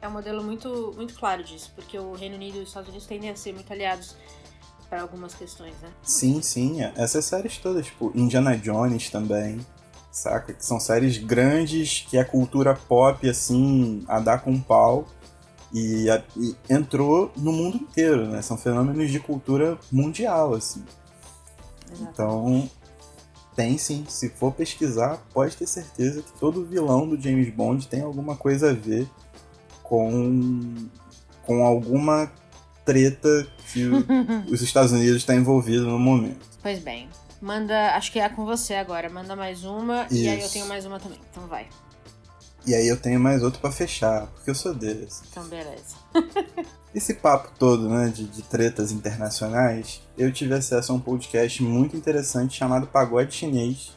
é um modelo muito, muito claro disso, porque o Reino Unido e os Estados Unidos tendem a ser muito aliados para algumas questões, né? Sim, sim. Essas séries todas, tipo, Indiana Jones também, saca? Que são séries grandes que é cultura pop, assim, a dar com pau. E, a, e, entrou no mundo inteiro, né? São fenômenos de cultura mundial, assim. Exato. Então, tem sim. Se for pesquisar, pode ter certeza que todo vilão do James Bond tem alguma coisa a ver com, com alguma treta que os Estados Unidos está envolvido no momento. Pois bem. Manda, acho que é com você agora. Manda mais uma Isso. e aí eu tenho mais uma também. Então vai. E aí eu tenho mais outro para fechar, porque eu sou desse. Então beleza. Esse papo todo, né, de, de tretas internacionais, eu tive acesso a um podcast muito interessante chamado Pagode Chinês.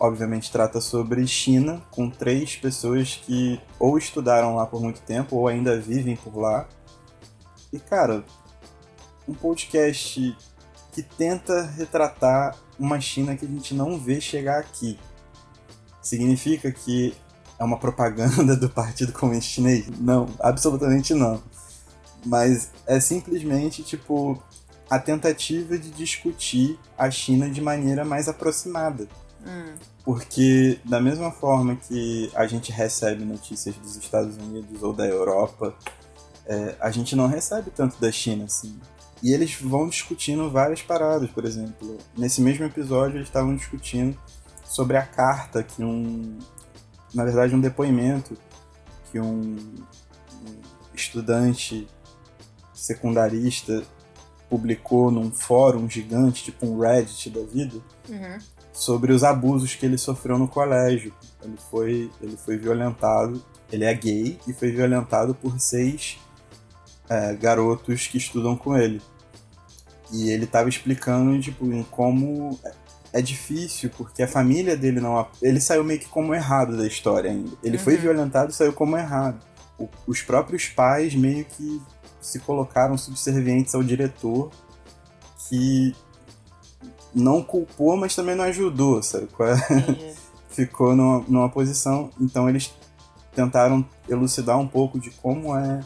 Obviamente trata sobre China, com três pessoas que ou estudaram lá por muito tempo ou ainda vivem por lá. E cara, um podcast que tenta retratar uma China que a gente não vê chegar aqui. Significa que é uma propaganda do Partido Comunista Chinês? Não, absolutamente não. Mas é simplesmente, tipo, a tentativa de discutir a China de maneira mais aproximada. Hum. Porque, da mesma forma que a gente recebe notícias dos Estados Unidos ou da Europa, é, a gente não recebe tanto da China assim. E eles vão discutindo várias paradas, por exemplo. Nesse mesmo episódio, eles estavam discutindo sobre a carta que um. Na verdade, um depoimento que um, um estudante secundarista publicou num fórum gigante, tipo um Reddit da vida, uhum. sobre os abusos que ele sofreu no colégio. Ele foi, ele foi violentado, ele é gay e foi violentado por seis é, garotos que estudam com ele. E ele estava explicando, tipo, em como é difícil, porque a família dele não. Ele saiu meio que como errado da história ainda. Ele uhum. foi violentado e saiu como errado. O, os próprios pais meio que se colocaram subservientes ao diretor, que não culpou, mas também não ajudou, sabe? É? Ficou numa, numa posição. Então eles tentaram elucidar um pouco de como é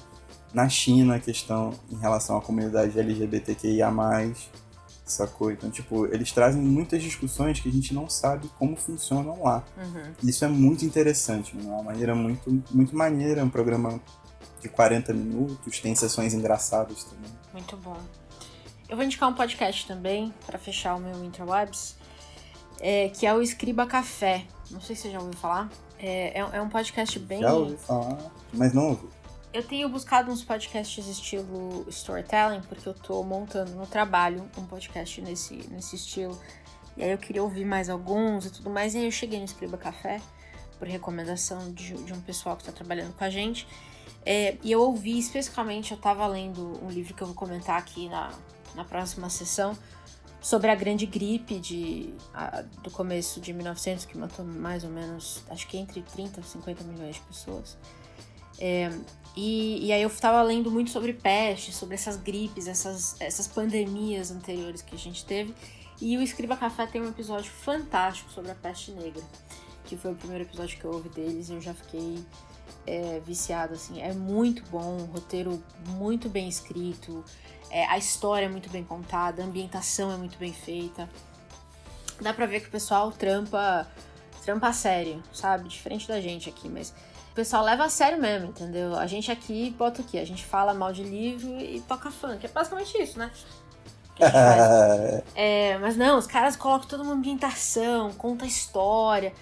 na China a questão em relação à comunidade LGBTQIA, sacou? Então, tipo, eles trazem muitas discussões que a gente não sabe como funcionam lá. Uhum. Isso é muito interessante, é uma maneira muito, muito maneira, é um programa de 40 minutos, tem sessões engraçadas também. Muito bom. Eu vou indicar um podcast também, para fechar o meu Interwebs, é, que é o Escriba Café. Não sei se você já ouviu falar. É, é, é um podcast bem. Já ouvi falar, mas não ouvi. Eu tenho buscado uns podcasts estilo storytelling, porque eu tô montando no trabalho um podcast nesse, nesse estilo. E aí eu queria ouvir mais alguns e tudo mais. E aí eu cheguei no Escriba Café, por recomendação de, de um pessoal que está trabalhando com a gente. É, e eu ouvi especificamente, eu estava lendo um livro que eu vou comentar aqui na, na próxima sessão, sobre a grande gripe de, a, do começo de 1900, que matou mais ou menos, acho que entre 30 e 50 milhões de pessoas. É, e, e, aí eu estava lendo muito sobre peste, sobre essas gripes, essas, essas pandemias anteriores que a gente teve. E o Escriba Café tem um episódio fantástico sobre a peste negra, que foi o primeiro episódio que eu ouvi deles e eu já fiquei é, viciado, assim. É muito bom, um roteiro muito bem escrito, é, a história é muito bem contada, a ambientação é muito bem feita. Dá pra ver que o pessoal trampa, trampa sério, sabe? Diferente da gente aqui, mas o pessoal leva a sério mesmo, entendeu? A gente aqui bota o quê? A gente fala mal de livro e toca funk. É basicamente isso, né? é, mas não, os caras colocam toda uma ambientação, conta a história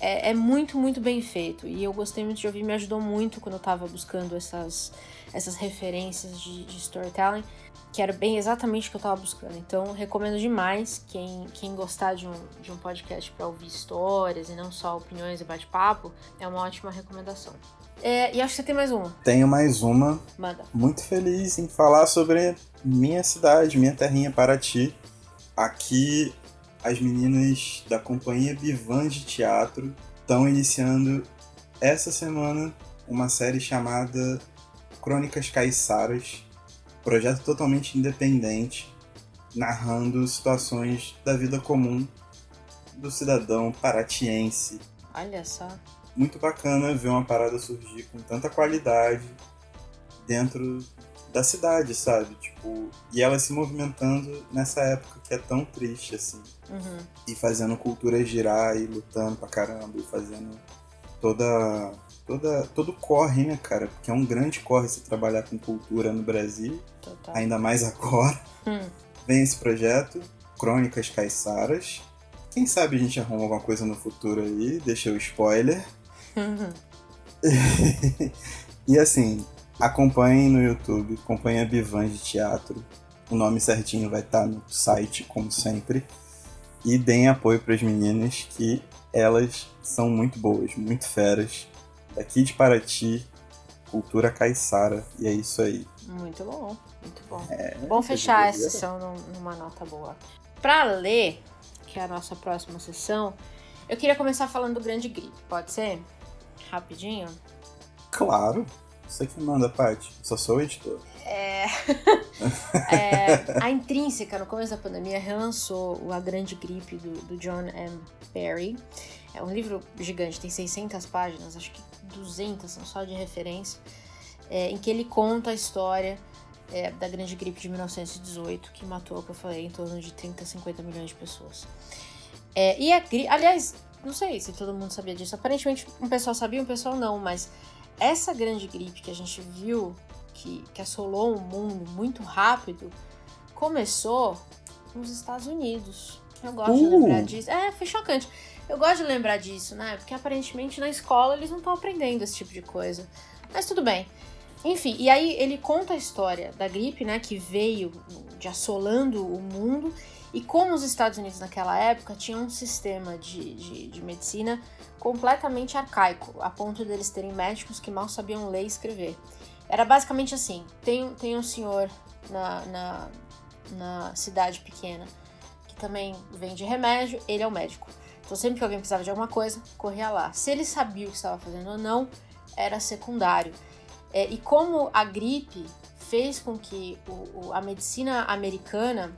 é, é, muito, muito bem feito. E eu gostei muito de ouvir, me ajudou muito quando eu tava buscando essas, essas referências de, de storytelling, que era bem exatamente o que eu tava buscando. Então, recomendo demais quem, quem gostar de um, de um podcast para ouvir histórias e não só opiniões e bate-papo, é uma ótima recomendação. É, e acho que você tem mais uma. Tenho mais uma. Manda. Muito feliz em falar sobre minha cidade, minha terrinha Paraty. Aqui as meninas da companhia Bivan de Teatro estão iniciando essa semana uma série chamada Crônicas Caiçaras, projeto totalmente independente, narrando situações da vida comum do cidadão paratiense. Olha só. Muito bacana ver uma parada surgir com tanta qualidade dentro da cidade, sabe? Tipo, e ela se movimentando nessa época que é tão triste, assim. Uhum. E fazendo cultura girar e lutando pra caramba, e fazendo toda. Toda todo corre, né, cara? Porque é um grande corre se trabalhar com cultura no Brasil, Total. ainda mais agora. Hum. Vem esse projeto, Crônicas Caiçaras. Quem sabe a gente arruma alguma coisa no futuro aí, deixa o spoiler. Uhum. E assim, acompanhem no YouTube, acompanhem a Bivan de Teatro. O nome certinho vai estar no site, como sempre. E deem apoio para as meninas, que elas são muito boas, muito feras. Daqui de Paraty, cultura caiçara. E é isso aí. Muito bom, muito bom. É, Bom fechar essa sessão num- numa nota boa. Pra ler, que é a nossa próxima sessão, eu queria começar falando do Grande Gripe, pode ser? Rapidinho? Claro. Você que manda, Paty. Só sou o editor. É... É, a Intrínseca, no começo da pandemia, relançou o A Grande Gripe do, do John M. Barry. É um livro gigante, tem 600 páginas, acho que 200 são só de referência, é, em que ele conta a história é, da Grande Gripe de 1918, que matou, como eu falei, em torno de 30, 50 milhões de pessoas. É, e a gripe, aliás, não sei se todo mundo sabia disso, aparentemente um pessoal sabia, um pessoal não, mas essa grande gripe que a gente viu que, que assolou o mundo muito rápido começou nos Estados Unidos. Eu gosto de Uh! lembrar disso. É, foi chocante. Eu gosto de lembrar disso, né? Porque aparentemente na escola eles não estão aprendendo esse tipo de coisa. Mas tudo bem. Enfim, e aí ele conta a história da gripe, né? Que veio de assolando o mundo. E como os Estados Unidos naquela época tinham um sistema de, de, de medicina completamente arcaico, a ponto deles terem médicos que mal sabiam ler e escrever. Era basicamente assim: tem, tem um senhor na, na, na cidade pequena que também vende remédio, ele é o médico. Então, sempre que alguém precisava de alguma coisa, corria lá. Se ele sabia o que estava fazendo ou não, era secundário. É, e como a gripe fez com que o, o- a medicina americana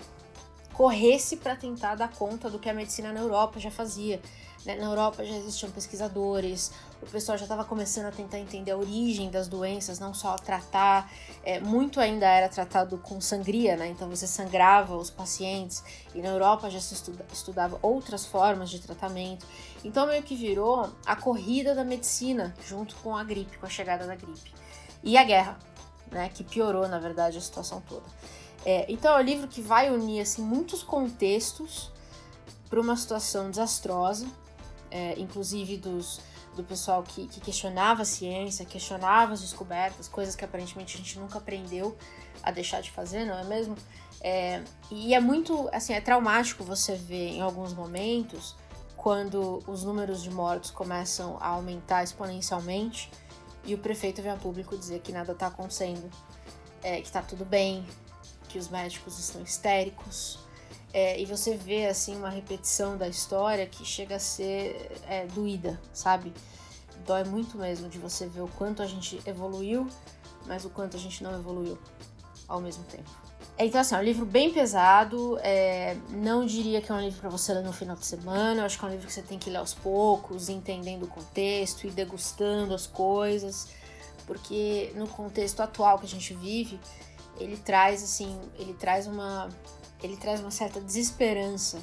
corresse para tentar dar conta do que a medicina na Europa já fazia. Né? Na Europa já existiam pesquisadores, o pessoal já estava começando a tentar entender a origem das doenças, não só tratar. É, muito ainda era tratado com sangria, né? Então você sangrava os pacientes, e na Europa já se estuda- estudava outras formas de tratamento. Então meio que virou a corrida da medicina junto com a gripe, com a chegada da gripe. E a guerra, né? Que piorou, na verdade, a situação toda. É, então é um livro que vai unir assim, muitos contextos para uma situação desastrosa, é, inclusive dos, do pessoal que, que questionava a ciência, questionava as descobertas, coisas que aparentemente a gente nunca aprendeu a deixar de fazer, não é mesmo? É, e é muito, assim, é traumático você ver em alguns momentos quando os números de mortos começam a aumentar exponencialmente e o prefeito vem a público dizer que nada está acontecendo, é, que está tudo bem, que os médicos estão histéricos. É, e você vê assim uma repetição da história que chega a ser é, doída, sabe? Dói muito mesmo de você ver o quanto a gente evoluiu, mas o quanto a gente não evoluiu ao mesmo tempo. É, Então, assim, é um livro bem pesado. é, não diria que é um livro para você ler no final de semana. Eu acho que é um livro que você tem que ler aos poucos, entendendo o contexto e degustando as coisas. Porque no contexto atual que a gente vive, ele traz, assim, ele traz uma. Ele traz uma certa desesperança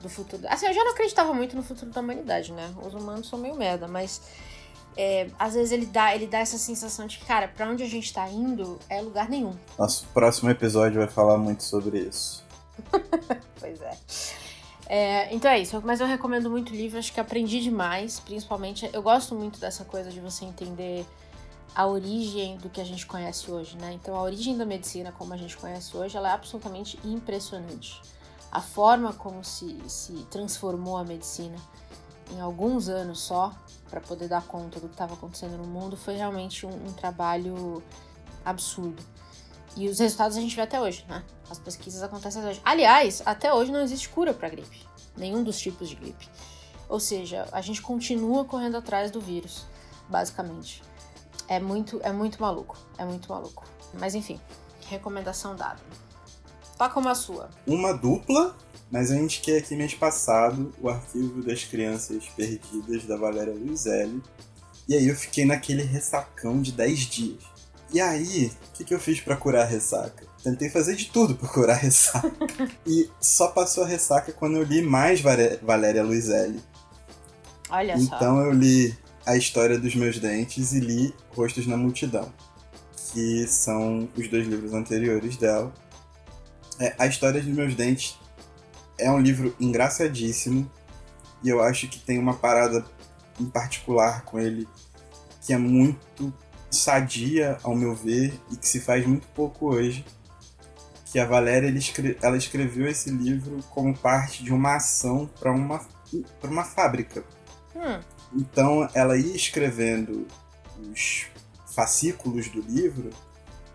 do futuro. Assim, eu já não acreditava muito no futuro da humanidade, né? Os humanos são meio merda, mas é, às vezes ele dá, ele dá essa sensação de que, cara, pra onde a gente tá indo é lugar nenhum. Nosso próximo episódio vai falar muito sobre isso. Pois é. É, então é isso, mas eu recomendo muito o livro, acho que aprendi demais, principalmente. Eu gosto muito dessa coisa de você entender a origem do que a gente conhece hoje, né? Então a origem da medicina como a gente conhece hoje, ela é absolutamente impressionante. A forma como se, se transformou a medicina em alguns anos só, para poder dar conta do que estava acontecendo no mundo, foi realmente um, um trabalho absurdo. E os resultados a gente vê até hoje, né? As pesquisas acontecem até hoje. Aliás, até hoje não existe cura para gripe. Nenhum dos tipos de gripe. Ou seja, a gente continua correndo atrás do vírus, basicamente. É muito, é muito maluco. É muito maluco. Mas enfim, recomendação dada. Toca uma sua. Uma dupla, mas a gente quer aqui mês passado o arquivo das crianças perdidas da Valéria Luizelli. E aí eu fiquei naquele ressacão de 10 dias. E aí, o que, que eu fiz para curar a ressaca? Tentei fazer de tudo pra curar a ressaca. e só passou a ressaca quando eu li mais Valéria Luizelli. Olha então, só. Então eu li A História dos Meus Dentes e li Rostos na Multidão, que são os dois livros anteriores dela. É, a História dos Meus Dentes é um livro engraçadíssimo e eu acho que tem uma parada em particular com ele que é muito sadia, ao meu ver, e que se faz muito pouco hoje. Que a Valéria ela escreveu esse livro como parte de uma ação para uma, uma fábrica. Hum. Então ela ia escrevendo os fascículos do livro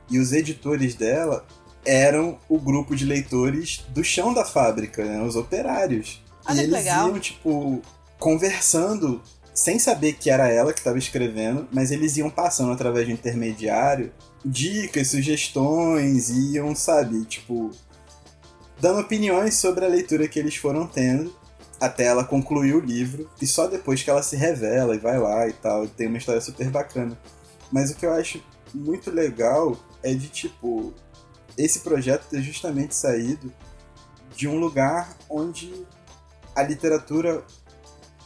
e os editores dela eram o grupo de leitores do chão da fábrica, né? os operários. Olha e eles legal. iam, tipo, conversando sem saber que era ela que estava escrevendo, mas eles iam passando através de um intermediário dicas, sugestões, iam, sabe, tipo, dando opiniões sobre a leitura que eles foram tendo até ela concluir o livro e só depois que ela se revela e vai lá e tal, tem uma história super bacana. Mas o que eu acho muito legal é de tipo esse projeto ter justamente saído de um lugar onde a literatura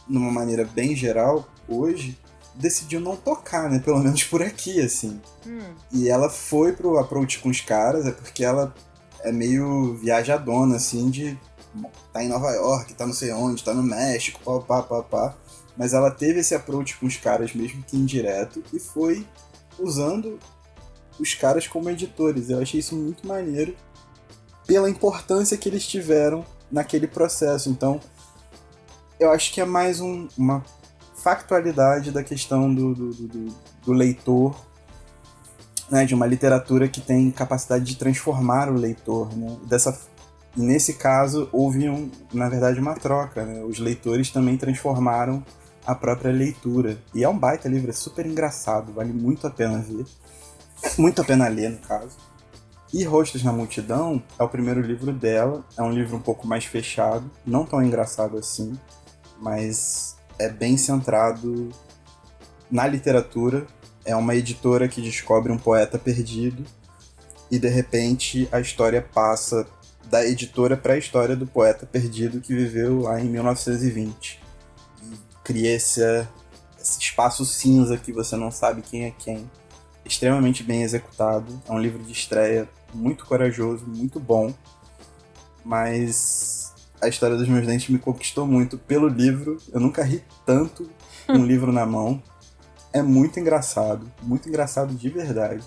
numa maneira bem geral, hoje, decidiu não tocar, né? Pelo menos por aqui, assim. Hum. E ela foi pro approach com os caras, é porque ela é meio viajadona, assim, de. Tá em Nova York, tá não sei onde, tá no México, pá, pá, pá, pá. Mas ela teve esse approach com os caras, mesmo que indireto, e foi usando os caras como editores. Eu achei isso muito maneiro pela importância que eles tiveram naquele processo. Então, eu acho que é mais um, uma factualidade da questão do, do, do, do leitor, né, de uma literatura que tem capacidade de transformar o leitor. Né? Dessa, nesse caso, houve, um, na verdade, uma troca. Né? Os leitores também transformaram a própria leitura. E é um baita livro, é super engraçado, vale muito a pena ver. Muito a pena ler, no caso. E Rostos na Multidão é o primeiro livro dela, é um livro um pouco mais fechado, não tão engraçado assim mas é bem centrado na literatura. É uma editora que descobre um poeta perdido e de repente a história passa da editora para a história do poeta perdido que viveu lá em 1920. E cria esse, esse espaço cinza que você não sabe quem é quem. Extremamente bem executado. É um livro de estreia muito corajoso, muito bom. Mas a história dos meus dentes me conquistou muito pelo livro. Eu nunca ri tanto com um livro na mão. É muito engraçado, muito engraçado de verdade.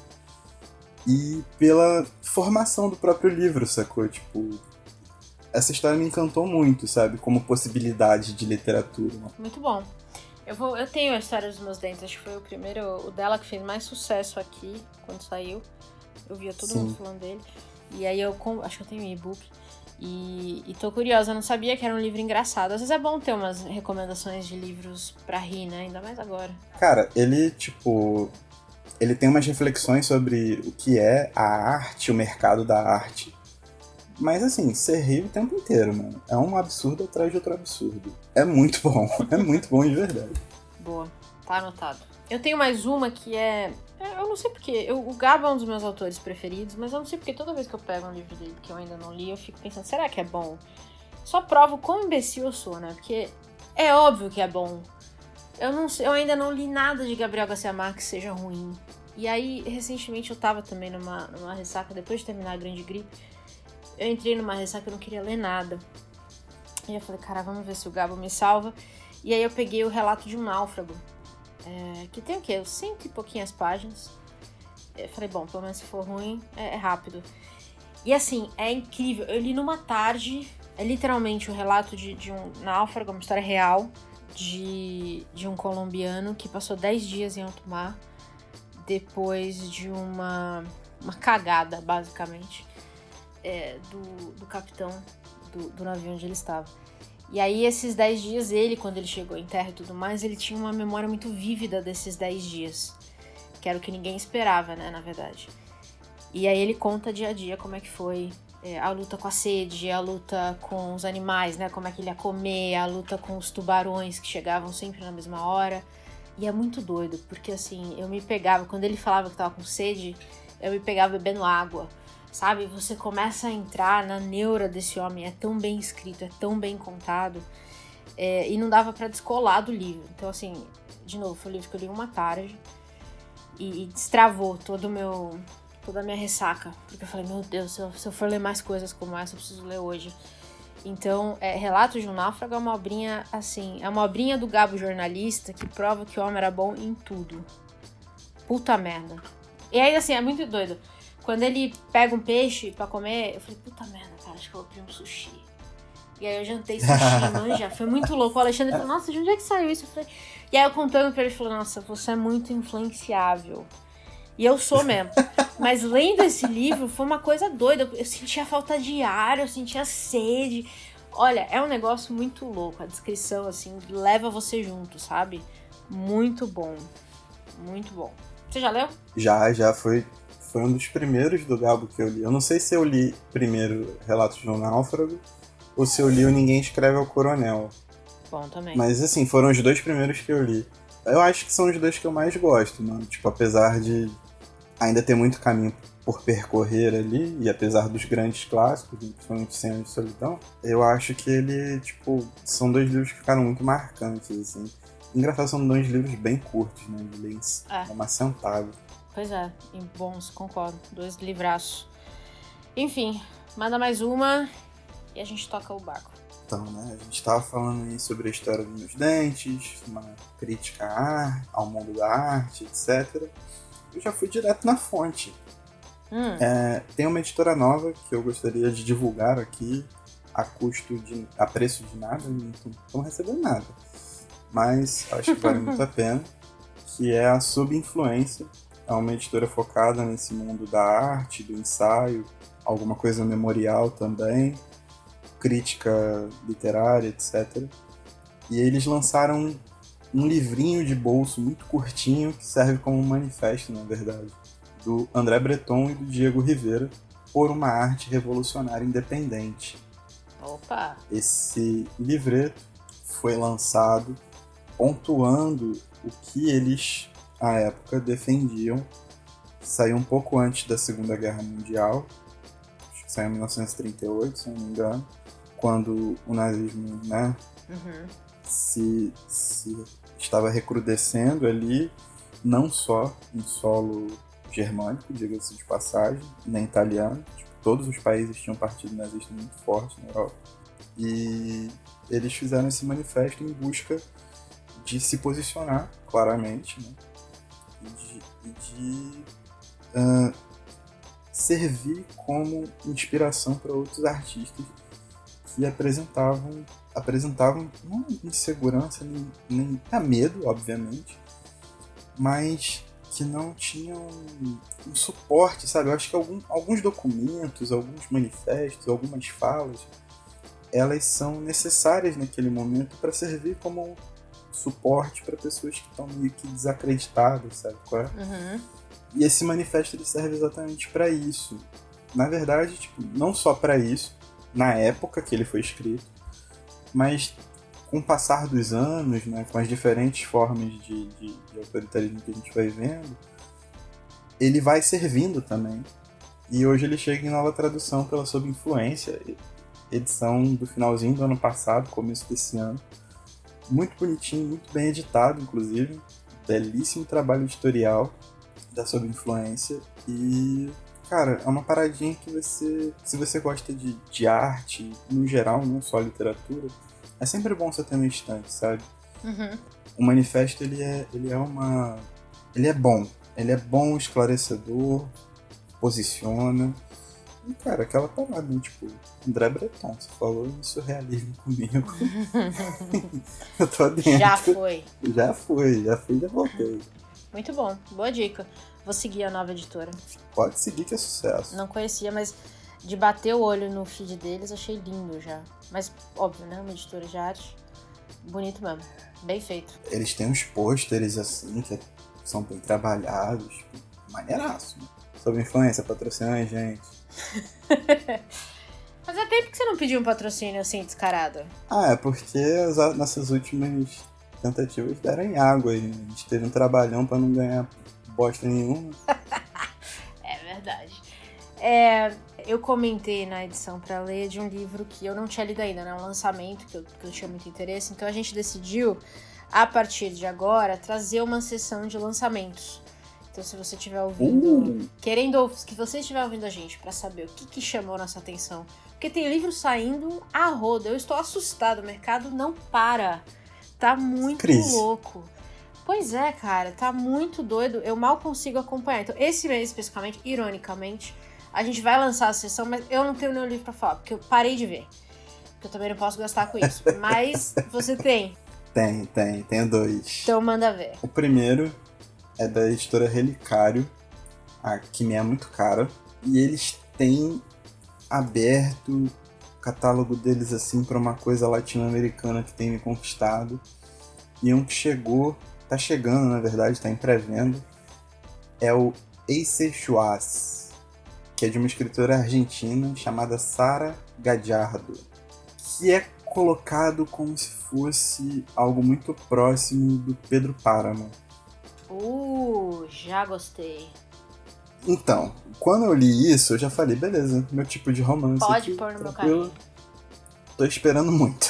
E pela formação do próprio livro, sacou? Tipo, essa história me encantou muito, sabe? Como possibilidade de literatura. Muito bom. Eu, vou, eu tenho a história dos meus dentes, acho que foi o primeiro, o dela que fez mais sucesso aqui, quando saiu. Eu via todo Sim. mundo falando dele. E aí eu, acho que eu tenho um e-book. E, e tô curiosa, eu não sabia que era um livro engraçado. Às vezes é bom ter umas recomendações de livros pra rir, né? Ainda mais agora. Cara, ele, tipo. Ele tem umas reflexões sobre o que é a arte, o mercado da arte. Mas assim, você ri o tempo inteiro, mano. É um absurdo atrás de outro absurdo. É muito bom. É muito bom de verdade. Boa. Tá anotado. Eu tenho mais uma que é é, eu não sei porque. O Gabo é um dos meus autores preferidos, mas eu não sei porque toda vez que eu pego um livro dele que eu ainda não li, eu fico pensando, será que é bom? Só provo quão imbecil eu sou, né? Porque é óbvio que é bom. Eu, não, eu ainda não li nada de Gabriel Garcia Marques que seja ruim. E aí, recentemente, eu tava também numa, numa ressaca, depois de terminar a Grande Gripe, eu entrei numa ressaca, eu não queria ler nada. E eu falei, cara, vamos ver se o Gabo me salva. E aí eu peguei o relato de um náufrago é, que tem o quê? Cento e pouquinhas páginas. Eu falei, bom, pelo menos se for ruim, é, é rápido. E assim, é incrível. Eu li numa tarde, é literalmente o relato de, de um náufrago, uma história real, de, de um colombiano que passou 10 dias em alto mar depois de uma, uma cagada, basicamente, é, do, do capitão do, do navio onde ele estava. E aí, esses 10 dias, ele, quando ele chegou em terra e tudo mais, ele tinha uma memória muito vívida desses 10 dias. Que era o que ninguém esperava, né, na verdade. E aí ele conta dia a dia como é que foi é, a luta com a sede, a luta com os animais, né? Como é que ele ia comer, a luta com os tubarões que chegavam sempre na mesma hora. E é muito doido, porque assim, eu me pegava, quando ele falava que tava com sede, eu me pegava bebendo água. Sabe? Você começa a entrar na neura desse homem, é tão bem escrito, é tão bem contado. É, e não dava para descolar do livro. Então, assim, de novo, foi um livro que eu li uma tarde e, e destravou todo o meu toda a minha ressaca. Porque eu falei, meu Deus, se eu, se eu for ler mais coisas como essa, eu preciso ler hoje. Então, é, Relatos de um Náufrago é uma obrinha, assim, é uma obrinha do Gabo jornalista que prova que o homem era bom em tudo. Puta merda. E aí, assim, é muito doido. Quando ele pega um peixe para comer, eu falei, puta merda, cara, acho que eu vou pedir um sushi. E aí eu jantei sushi, manja. Foi muito louco. O Alexandre falou, nossa, de onde é que saiu isso? Eu falei... E aí eu contando pra ele, ele falou, nossa, você é muito influenciável. E eu sou mesmo. Mas lendo esse livro foi uma coisa doida. Eu sentia falta de ar, eu sentia sede. Olha, é um negócio muito louco. A descrição, assim, leva você junto, sabe? Muito bom. Muito bom. Você já leu? Já, já. Foi, foi um dos primeiros do Gabo que eu li. Eu não sei se eu li primeiro Relatos de um Náufrago ou se eu li o Ninguém Escreve ao Coronel. Bom também. Mas, assim, foram os dois primeiros que eu li. Eu acho que são os dois que eu mais gosto, mano. Tipo, apesar de ainda ter muito caminho por percorrer ali, e apesar dos grandes clássicos, principalmente Senhor de Solidão, eu acho que ele, tipo, são dois livros que ficaram muito marcantes, assim. Engraçado, são dois livros bem curtos, né? De ler é. uma sentada. Pois é, e bons, concordo. Dois livraços. Enfim, manda mais uma e a gente toca o barco. Então, né, a gente estava falando aí sobre a história dos meus dentes, uma crítica ao mundo da arte, etc eu já fui direto na fonte. Hum. É, tem uma editora nova que eu gostaria de divulgar aqui a custo de. a preço de nada, não estão recebendo nada. Mas acho que vale muito a pena. Que é a Subinfluência. É uma editora focada nesse mundo da arte, do ensaio, alguma coisa memorial também, crítica literária, etc. E eles lançaram um livrinho de bolso muito curtinho que serve como um manifesto, na verdade, do André Breton e do Diego Rivera por uma arte revolucionária independente. Opa! Esse livreto foi lançado pontuando o que eles, à época, defendiam. Saiu um pouco antes da Segunda Guerra Mundial, acho que saiu em 1938, se não me engano, quando o nazismo né, uhum se, se estava recrudescendo ali, não só em solo germânico, diga-se de passagem, nem italiano. Tipo, todos os países tinham partido nazista muito forte na Europa. E eles fizeram esse manifesto em busca de se posicionar claramente né? e de, de uh, servir como inspiração para outros artistas que apresentavam apresentavam não insegurança nem, nem a medo, obviamente, mas que não tinham um suporte, sabe? Eu acho que algum, alguns documentos, alguns manifestos, algumas falas, elas são necessárias naquele momento para servir como suporte para pessoas que estão meio que desacreditadas, sabe qual é? Uhum. E esse manifesto ele serve exatamente para isso. Na verdade, tipo, não só para isso, na época que ele foi escrito, mas com o passar dos anos, né, com as diferentes formas de, de, de autoritarismo que a gente vai vendo, ele vai servindo também. E hoje ele chega em nova tradução pela Sob Influência, edição do finalzinho do ano passado, começo desse ano. Muito bonitinho, muito bem editado, inclusive. Belíssimo trabalho editorial da Sob Influência. E, cara, é uma paradinha que você, se você gosta de, de arte, no geral, não só literatura, é sempre bom você ter no instante, sabe? Uhum. O manifesto, ele é, ele é uma... Ele é bom. Ele é bom, esclarecedor, posiciona. E, cara, aquela parada, né? tipo, André Breton, você falou em surrealismo comigo. eu tô dentro. Já foi. Já foi, já fui, já voltei. Muito bom, boa dica. Vou seguir a nova editora. Pode seguir que é sucesso. Não conhecia, mas de bater o olho no feed deles, achei lindo já. Mas, óbvio, né? Uma editora de arte. Bonito mesmo. Bem feito. Eles têm uns pôsteres assim, que são bem trabalhados. Tipo, maneiraço. Né? Sob influência, patrocina a gente. Fazia tempo que você não pediu um patrocínio assim, descarado. Ah, é porque as nossas últimas tentativas deram em água e a gente teve um trabalhão para não ganhar bosta nenhuma. é verdade. É, eu comentei na edição para ler de um livro que eu não tinha lido ainda, né? Um lançamento que eu, que eu tinha muito interesse. Então a gente decidiu, a partir de agora, trazer uma sessão de lançamentos. Então, se você estiver ouvindo, uh. querendo que você estiver ouvindo a gente para saber o que, que chamou nossa atenção, porque tem livro saindo a roda. Eu estou assustado, o mercado não para. Tá muito Crise. louco. Pois é, cara, tá muito doido. Eu mal consigo acompanhar. Então, esse mês especificamente, ironicamente, a gente vai lançar a sessão, mas eu não tenho nenhum livro pra falar, porque eu parei de ver. Porque eu também não posso gastar com isso. mas você tem? Tem, tem. Tenho dois. Então manda ver. O primeiro é da editora Relicário, a que me é muito cara. E eles têm aberto o catálogo deles assim para uma coisa latino-americana que tem me conquistado. E um que chegou, tá chegando na verdade, tá em pré-venda, é o Ace Chuas, que é de uma escritora argentina chamada Sara Gadiardo, que é colocado como se fosse algo muito próximo do Pedro Páramo. Uh, já gostei. Então, quando eu li isso, eu já falei, beleza, meu tipo de romance. Pode aqui, pôr no meu caminho. Tô esperando muito.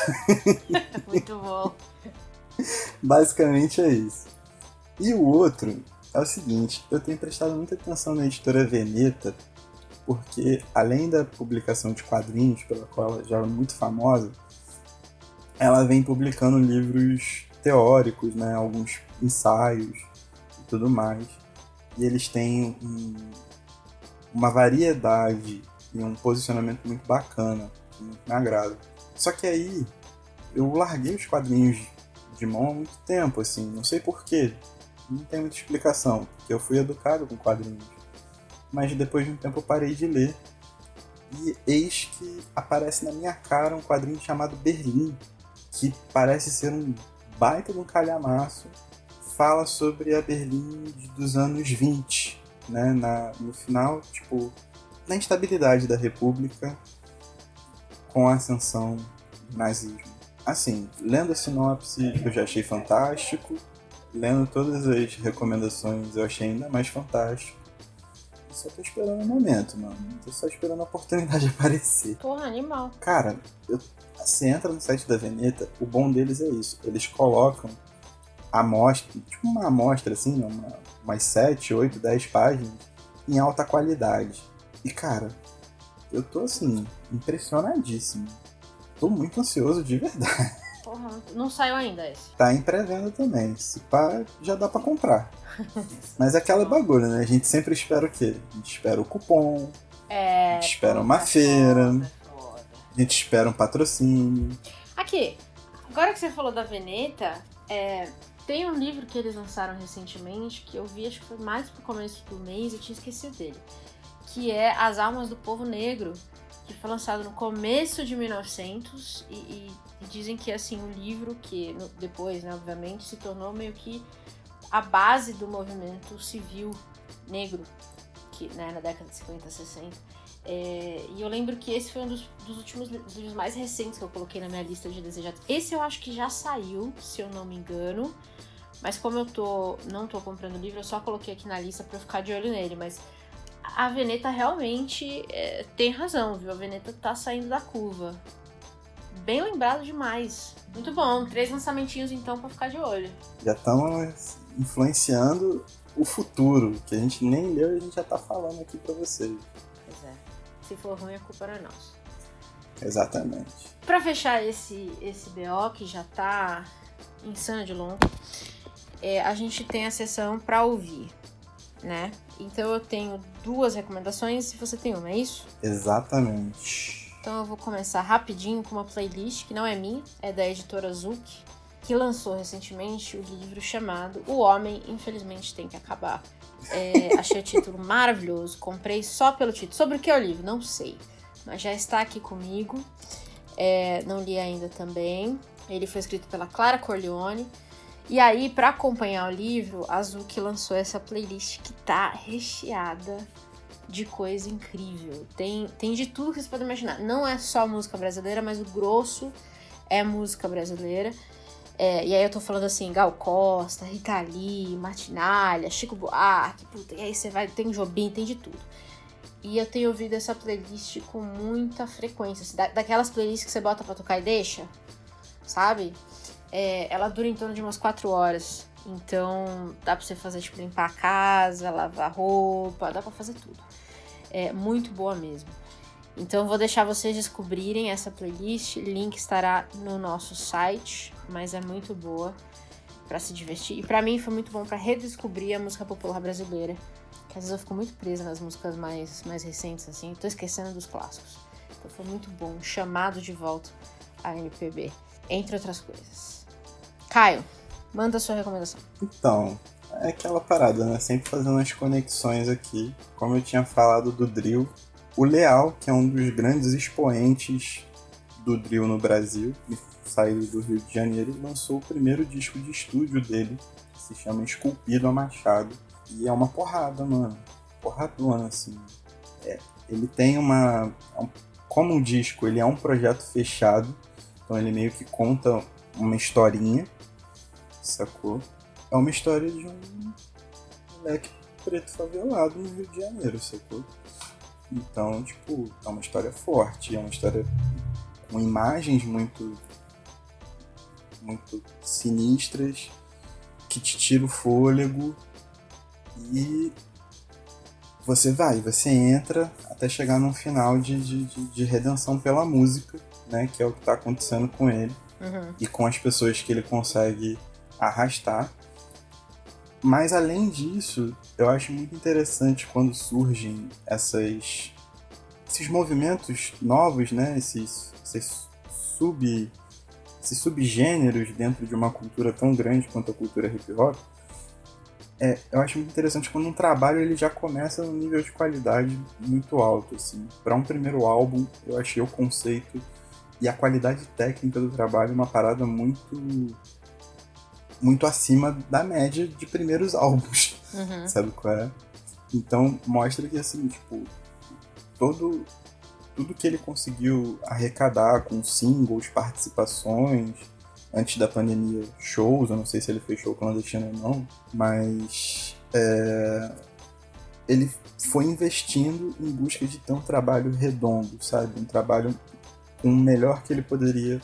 muito bom. Basicamente é isso. E o outro é o seguinte, eu tenho prestado muita atenção na editora Veneta, porque além da publicação de quadrinhos, pela qual ela já é muito famosa, ela vem publicando livros teóricos, né, alguns ensaios e tudo mais e eles têm um, uma variedade e um posicionamento muito bacana, muito me agrada. Só que aí eu larguei os quadrinhos mão há muito tempo, assim, não sei porquê, não tem muita explicação, porque eu fui educado com quadrinhos. Mas depois de um tempo eu parei de ler e eis que aparece na minha cara um quadrinho chamado Berlim, que parece ser um baita de um calhamaço fala sobre a Berlim dos anos 20, né? Na, no final, tipo, na instabilidade da República com a ascensão do nazismo. Assim, lendo a sinopse eu já achei fantástico, lendo todas as recomendações eu achei ainda mais fantástico. Só tô esperando o um momento, mano. Tô só esperando a oportunidade aparecer. Porra, animal. Cara, eu, você entra no site da Veneta, o bom deles é isso. Eles colocam amostra, tipo uma amostra assim, uma, umas 7, 8, 10 páginas em alta qualidade. E cara, eu tô assim, impressionadíssimo. Tô muito ansioso de verdade. Porra, não saiu ainda esse. Tá em pré-venda também. Se pá, já dá pra comprar. Mas é aquela bagulho, né? A gente sempre espera o quê? A gente espera o cupom. É. A gente espera uma feira. Foda, foda. A gente espera um patrocínio. Aqui, agora que você falou da Veneta, é, tem um livro que eles lançaram recentemente que eu vi, acho que foi mais pro começo do mês, eu tinha esquecido dele. Que é As Almas do Povo Negro, que foi lançado no começo de 1900 e, e, e dizem que assim o livro que no, depois, né, obviamente, se tornou meio que a base do movimento civil negro que né, na década de 50, 60. É, e eu lembro que esse foi um dos, dos últimos livros mais recentes que eu coloquei na minha lista de desejados. Esse eu acho que já saiu, se eu não me engano. Mas como eu tô não tô comprando livro, eu só coloquei aqui na lista para ficar de olho nele. Mas a Veneta realmente é, tem razão, viu? A Veneta tá saindo da curva. Bem lembrado demais. Muito bom. Três lançamentinhos então para ficar de olho. Já estão influenciando o futuro, que a gente nem leu e a gente já tá falando aqui para vocês. Pois é. Se for ruim, a culpa não é nossa. Exatamente. Para fechar esse, esse BO que já tá insano de longo, é, a gente tem a sessão para ouvir, né? Então eu tenho duas recomendações e você tem uma, é isso? Exatamente. Então eu vou começar rapidinho com uma playlist que não é minha, é da editora Zuki, que lançou recentemente o livro chamado O Homem Infelizmente Tem que Acabar. É, achei o título maravilhoso, comprei só pelo título. Sobre o que é o livro? Não sei, mas já está aqui comigo. É, não li ainda também. Ele foi escrito pela Clara Corleone e aí, para acompanhar o livro, a Azuki lançou essa playlist que tá recheada de coisa incrível. Tem, tem de tudo que você pode imaginar. Não é só música brasileira, mas o grosso é música brasileira. É, e aí eu tô falando assim, Gal Costa, Rita Lee, Martinalha, Chico Buarque, puta, e aí você vai, tem Jobim, tem de tudo. E eu tenho ouvido essa playlist com muita frequência, assim, da, daquelas playlists que você bota pra tocar e deixa, sabe? É, ela dura em torno de umas 4 horas. Então dá pra você fazer, tipo, limpar a casa, lavar roupa, dá pra fazer tudo. É muito boa mesmo. Então vou deixar vocês descobrirem essa playlist. Link estará no nosso site, mas é muito boa para se divertir. E para mim foi muito bom para redescobrir a música popular brasileira, que às vezes eu fico muito presa nas músicas mais mais recentes assim, tô esquecendo dos clássicos. Então foi muito bom, chamado de volta a NPB, entre outras coisas. Caio, manda sua recomendação. Então, é aquela parada, né? Sempre fazendo as conexões aqui. Como eu tinha falado do drill, o Leal, que é um dos grandes expoentes do drill no Brasil, saiu do Rio de Janeiro, lançou o primeiro disco de estúdio dele, que se chama Esculpido a Machado. E é uma porrada, mano. Porradona, assim. É, ele tem uma. É como um disco, ele é um projeto fechado, então ele meio que conta uma historinha, sacou? É uma história de um moleque preto favelado no Rio de Janeiro, sacou? Então, tipo, é uma história forte, é uma história com imagens muito muito sinistras que te tira o fôlego e você vai, você entra até chegar num final de, de, de redenção pela música, né? Que é o que está acontecendo com ele uhum. e com as pessoas que ele consegue arrastar. Mas além disso, eu acho muito interessante quando surgem essas, esses movimentos novos, né? Esses, esses, sub, esses subgêneros dentro de uma cultura tão grande quanto a cultura hip hop. É, eu acho muito interessante quando um trabalho ele já começa num nível de qualidade muito alto. Assim. Para um primeiro álbum, eu achei o conceito e a qualidade técnica do trabalho uma parada muito muito acima da média de primeiros álbuns. Uhum. Sabe qual é? Então mostra que assim, tipo, todo tudo que ele conseguiu arrecadar com singles, participações, antes da pandemia, shows, eu não sei se ele fez show clandestino ou não, mas é, ele foi investindo em busca de ter um trabalho redondo, sabe? Um trabalho com o melhor que ele poderia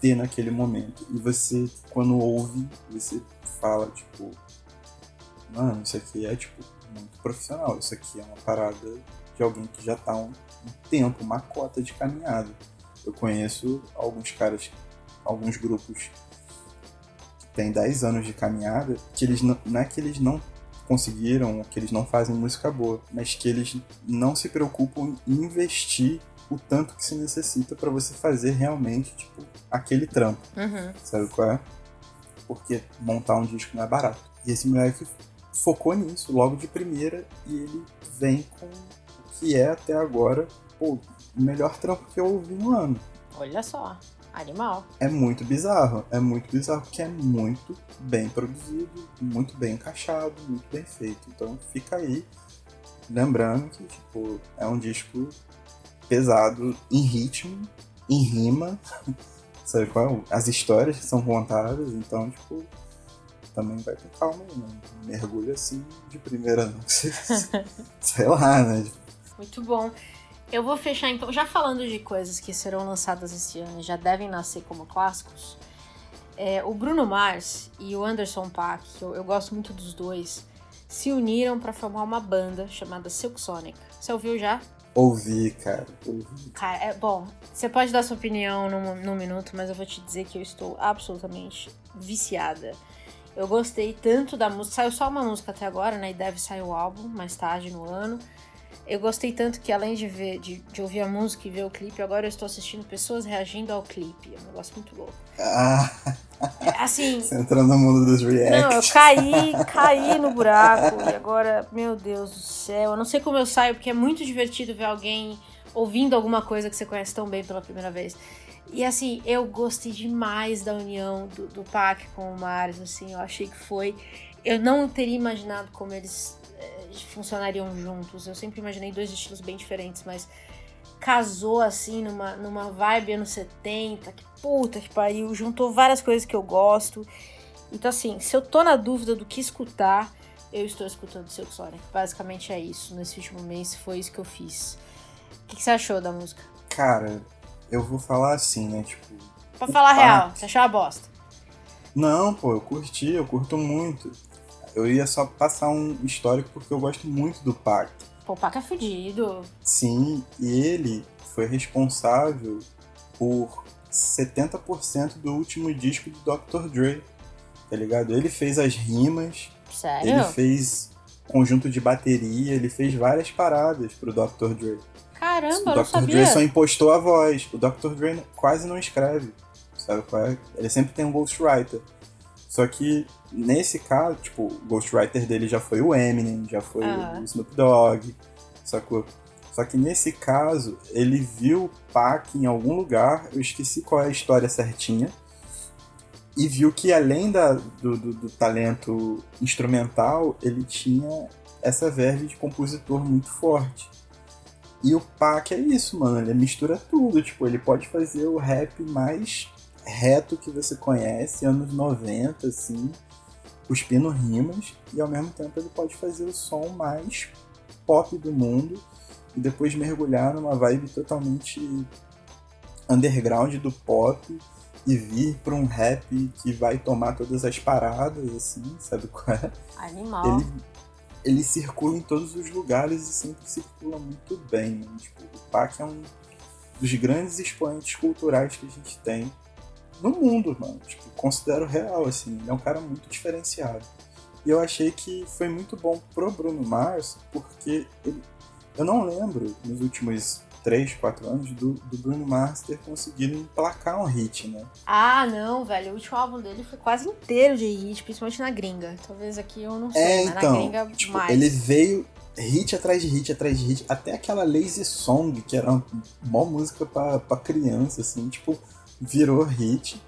ter naquele momento. E você, quando ouve, você fala, tipo, mano, isso aqui é, tipo, muito profissional. Isso aqui é uma parada de alguém que já tá um, um tempo, uma cota de caminhada. Eu conheço alguns caras, alguns grupos que têm 10 anos de caminhada, que eles não, não é que eles não conseguiram, que eles não fazem música boa, mas que eles não se preocupam em investir o tanto que se necessita para você fazer realmente, tipo, aquele trampo. Uhum. Sabe qual é? Porque montar um disco não é barato. E esse moleque focou nisso logo de primeira e ele vem com o que é até agora, pô, o melhor trampo que eu ouvi no ano. Olha só, animal. É muito bizarro, é muito bizarro porque é muito bem produzido, muito bem encaixado, muito bem feito. Então fica aí lembrando que, tipo, é um disco pesado em ritmo, em rima, sabe qual? É? As histórias que são contadas, então, tipo, também vai com calma né? Mergulho assim de primeira não. Sei lá, né? Muito bom. Eu vou fechar então, já falando de coisas que serão lançadas esse ano e já devem nascer como clássicos. É, o Bruno Mars e o Anderson Paak, eu, eu gosto muito dos dois, se uniram para formar uma banda chamada Silk Sonic. Você ouviu já? Ouvi, cara. Ouvi. Cara, é bom. Você pode dar sua opinião num, num minuto, mas eu vou te dizer que eu estou absolutamente viciada. Eu gostei tanto da música. Saiu só uma música até agora, né? E deve sair o álbum mais tarde no ano. Eu gostei tanto que além de ver, de, de, ouvir a música e ver o clipe, agora eu estou assistindo pessoas reagindo ao clipe. É um negócio muito louco. Ah. É, assim. Você entrando no mundo dos reacts. Não, eu caí, caí no buraco. e agora, meu Deus do céu. Eu não sei como eu saio, porque é muito divertido ver alguém ouvindo alguma coisa que você conhece tão bem pela primeira vez. E assim, eu gostei demais da união do, do Pac com o Mars, assim, eu achei que foi. Eu não teria imaginado como eles funcionariam juntos. Eu sempre imaginei dois estilos bem diferentes, mas casou assim numa, numa vibe anos 70, que puta que pariu, juntou várias coisas que eu gosto. Então, assim, se eu tô na dúvida do que escutar, eu estou escutando Silk Sonic. Basicamente é isso. Nesse último mês foi isso que eu fiz. O que, que você achou da música? Cara, eu vou falar assim, né? Tipo. Pra falar a real, você achou uma bosta? Não, pô, eu curti, eu curto muito. Eu ia só passar um histórico porque eu gosto muito do Pac. Pô, o Pac é fudido. Sim, e ele foi responsável por 70% do último disco do Dr. Dre. Tá ligado? Ele fez as rimas, Sério? ele fez conjunto de bateria, ele fez várias paradas pro Dr. Dre. Caramba, o eu não Dr. Dre só impostou a voz. O Dr. Dre quase não escreve. Sabe qual é? Ele sempre tem um ghostwriter. Só que nesse caso, tipo, o ghostwriter dele já foi o Eminem, já foi o Snoop Dogg, sacou? Só que nesse caso, ele viu o Pac em algum lugar, eu esqueci qual é a história certinha, e viu que além da, do, do- do talento instrumental, ele tinha essa verve de compositor muito forte. E o Pac é isso, mano. Ele mistura tudo. Tipo, ele pode fazer o rap mais reto que você conhece, anos 90, assim, cuspindo rimas, e ao mesmo tempo ele pode fazer o som mais pop do mundo e depois mergulhar numa vibe totalmente underground do pop e vir pra um rap que vai tomar todas as paradas, assim, sabe qual é? Animal. ele, ele circula em todos os lugares e sempre circula muito bem. né? Tipo, o Pac é um dos grandes expoentes culturais que a gente tem no mundo, mano. Tipo, considero real, assim. Ele é um cara muito diferenciado. E eu achei que foi muito bom pro Bruno Mars, porque ele- eu não lembro, nos últimos 3, 4 anos, do, do Bruno Mars ter conseguido emplacar um hit, né? Ah, não, velho. O último álbum dele foi quase inteiro de hit, principalmente na gringa. Talvez aqui eu não sei, É, mas na então, gringa tipo, mais. ele veio hit atrás de hit atrás de hit, até aquela Lazy Song, que era uma mó música pra, pra criança, assim, tipo, virou hit.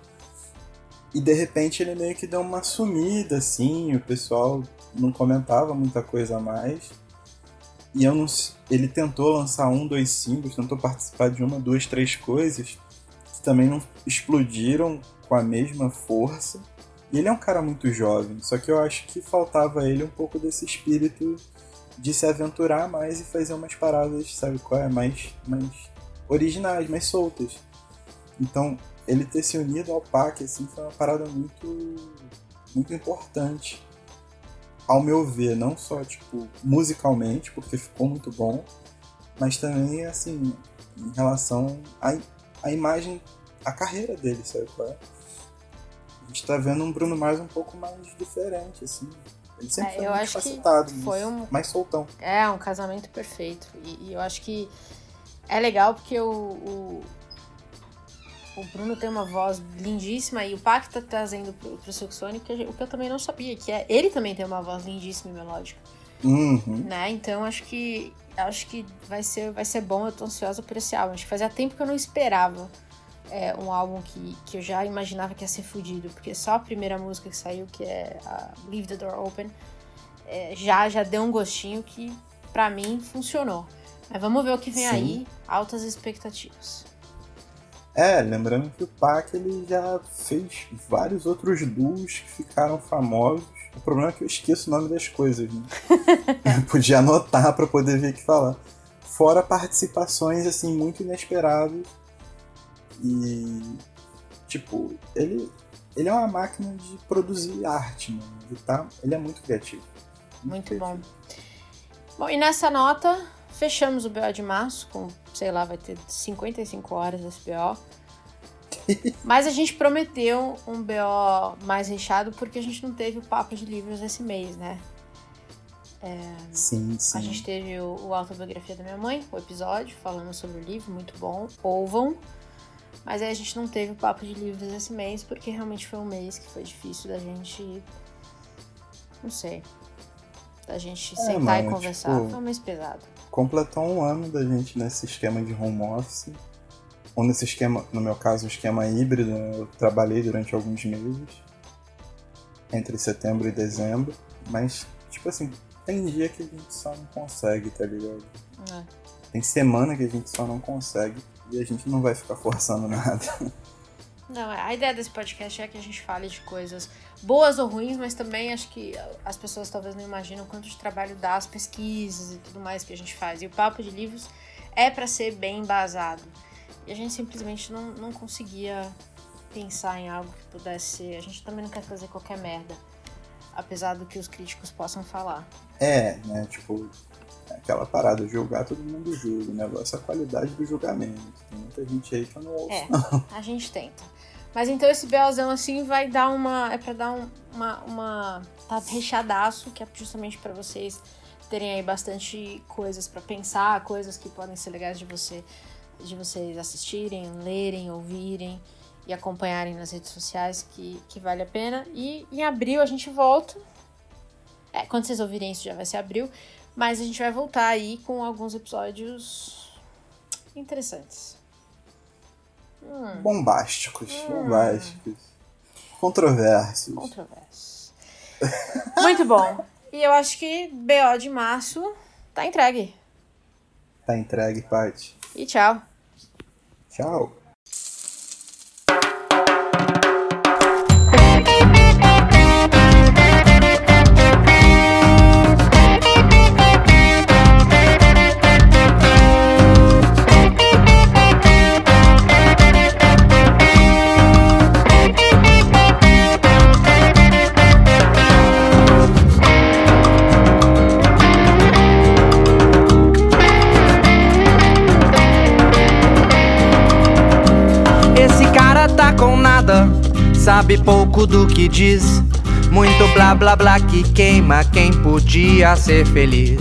E de repente ele meio que deu uma sumida, assim, o pessoal não comentava muita coisa a mais. E eu não ele tentou lançar um, dois singles, tentou participar de uma, duas, três coisas que também não explodiram com a mesma força. E ele é um cara muito jovem, só que eu acho que faltava a ele um pouco desse espírito de se aventurar mais e fazer umas paradas, sabe qual é? Mais, mais originais, mais soltas. Então, ele ter se unido ao PAC, assim, foi uma parada muito, muito importante. Ao meu ver, não só, tipo, musicalmente, porque ficou muito bom, mas também, assim, em relação à, à imagem, à carreira dele, sabe qual é? A gente tá vendo um Bruno Mars um pouco mais diferente, assim. Ele sempre É, foi eu muito facetado, foi um- mais soltão. É, um casamento perfeito. E, e eu acho que é legal porque o, o, o Bruno tem uma voz lindíssima e o Pac tá trazendo pro, pro Silk Sonic o que eu- também não sabia, que é ele também tem uma voz lindíssima e melódica, Uhum. né? Então acho que acho que vai ser, vai ser bom, eu tô ansiosa por esse álbum. Acho que fazia tempo que eu não esperava é, um álbum que, que eu já imaginava que ia ser fudido, porque só a primeira música que saiu, que é a Leave the Door Open, é, já, já deu um gostinho que pra mim funcionou. Mas vamos ver o que vem Sim. aí, altas expectativas. É, lembrando que o Pac ele já fez vários outros duos que ficaram famosos. O problema é que eu esqueço o nome das coisas, né? Podia anotar pra poder ver o que falar. Fora participações assim muito inesperadas. E tipo, ele ele é uma máquina de produzir arte, mano. Ele, tá, ele é muito criativo. Muito criativo. bom. Bom, e nessa nota, fechamos o BO de março, com, sei lá, vai ter 55 horas esse BO. Mas a gente prometeu um BO mais recheado porque a gente não teve o papo de livros esse mês, né? Sim, sim. A gente teve o, o Autobiografia da Minha Mãe, o episódio, falando sobre o livro, muito bom. Ouvam. Mas aí a gente não teve o papo de livros esse mês, porque realmente foi um mês que foi difícil da gente. Não sei. Da gente É, sentar e conversar. tipo, Foi um mês pesado. Completou um ano da gente nesse esquema de home office. Ou nesse esquema, no meu caso, um esquema híbrido, né? eu trabalhei durante alguns meses, entre setembro e dezembro, mas, tipo assim, tem dia que a gente só não consegue, tá ligado? É. Tem semana que a gente só não consegue e a gente não vai ficar forçando nada. Não, a ideia desse podcast é que a gente fale de coisas boas ou ruins, mas também acho que as pessoas talvez não imaginam quanto de trabalho dá as pesquisas e tudo mais que a gente faz. E o papo de livros é para ser bem embasado. E a gente simplesmente não, não conseguia pensar em algo que pudesse ser. A gente também não quer fazer qualquer merda, apesar do que os críticos possam falar. É, né? Tipo, aquela parada, julgar todo mundo julga. O negócio é a qualidade do julgamento. Tem muita gente aí que eu não ouço. É, não. a gente tenta. Mas então esse BOzão assim vai dar uma. É pra dar um, uma. uma tá recheadaço, que é justamente para vocês terem aí bastante coisas para pensar, coisas que podem ser legais de você de vocês assistirem, lerem, ouvirem e acompanharem nas redes sociais que, que vale a pena. E em abril a gente volta. É, quando vocês ouvirem isso já vai ser abril. Mas a gente vai voltar aí com alguns episódios interessantes. Hum. Bombásticos, hum. bombásticos. Controversos. Controversos. Muito bom. E eu acho que BO de março tá entregue. Tá entregue, Paty. E tchau. Tchau. Sabe pouco do que diz. Muito blá blá blá que queima quem podia ser feliz.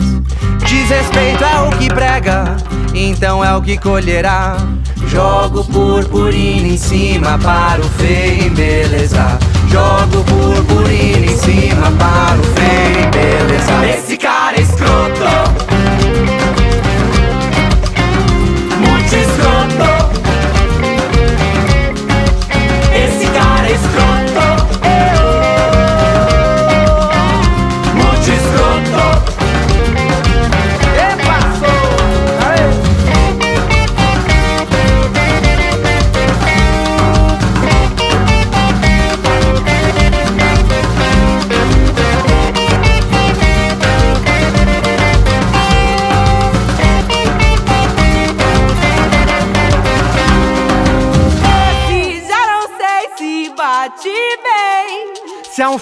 Desrespeito é o que prega, então é o que colherá. Jogo purpurina em cima para o feio beleza. Jogo purpurina em cima para o feio beleza. Esse cara é escroto.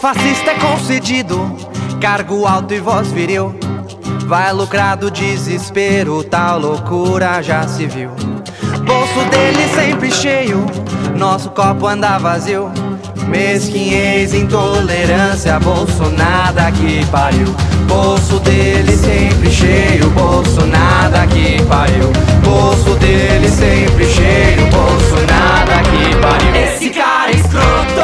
Fascista é concedido cargo alto e voz viril, vai lucrar do desespero, tal loucura já se viu. Bolso dele sempre cheio, nosso copo anda vazio. Mesquinhez, intolerância, bolso nada que pariu. Bolso dele sempre cheio, bolso nada que pariu. Bolso dele sempre cheio, bolso nada que pariu. Esse cara é escroto.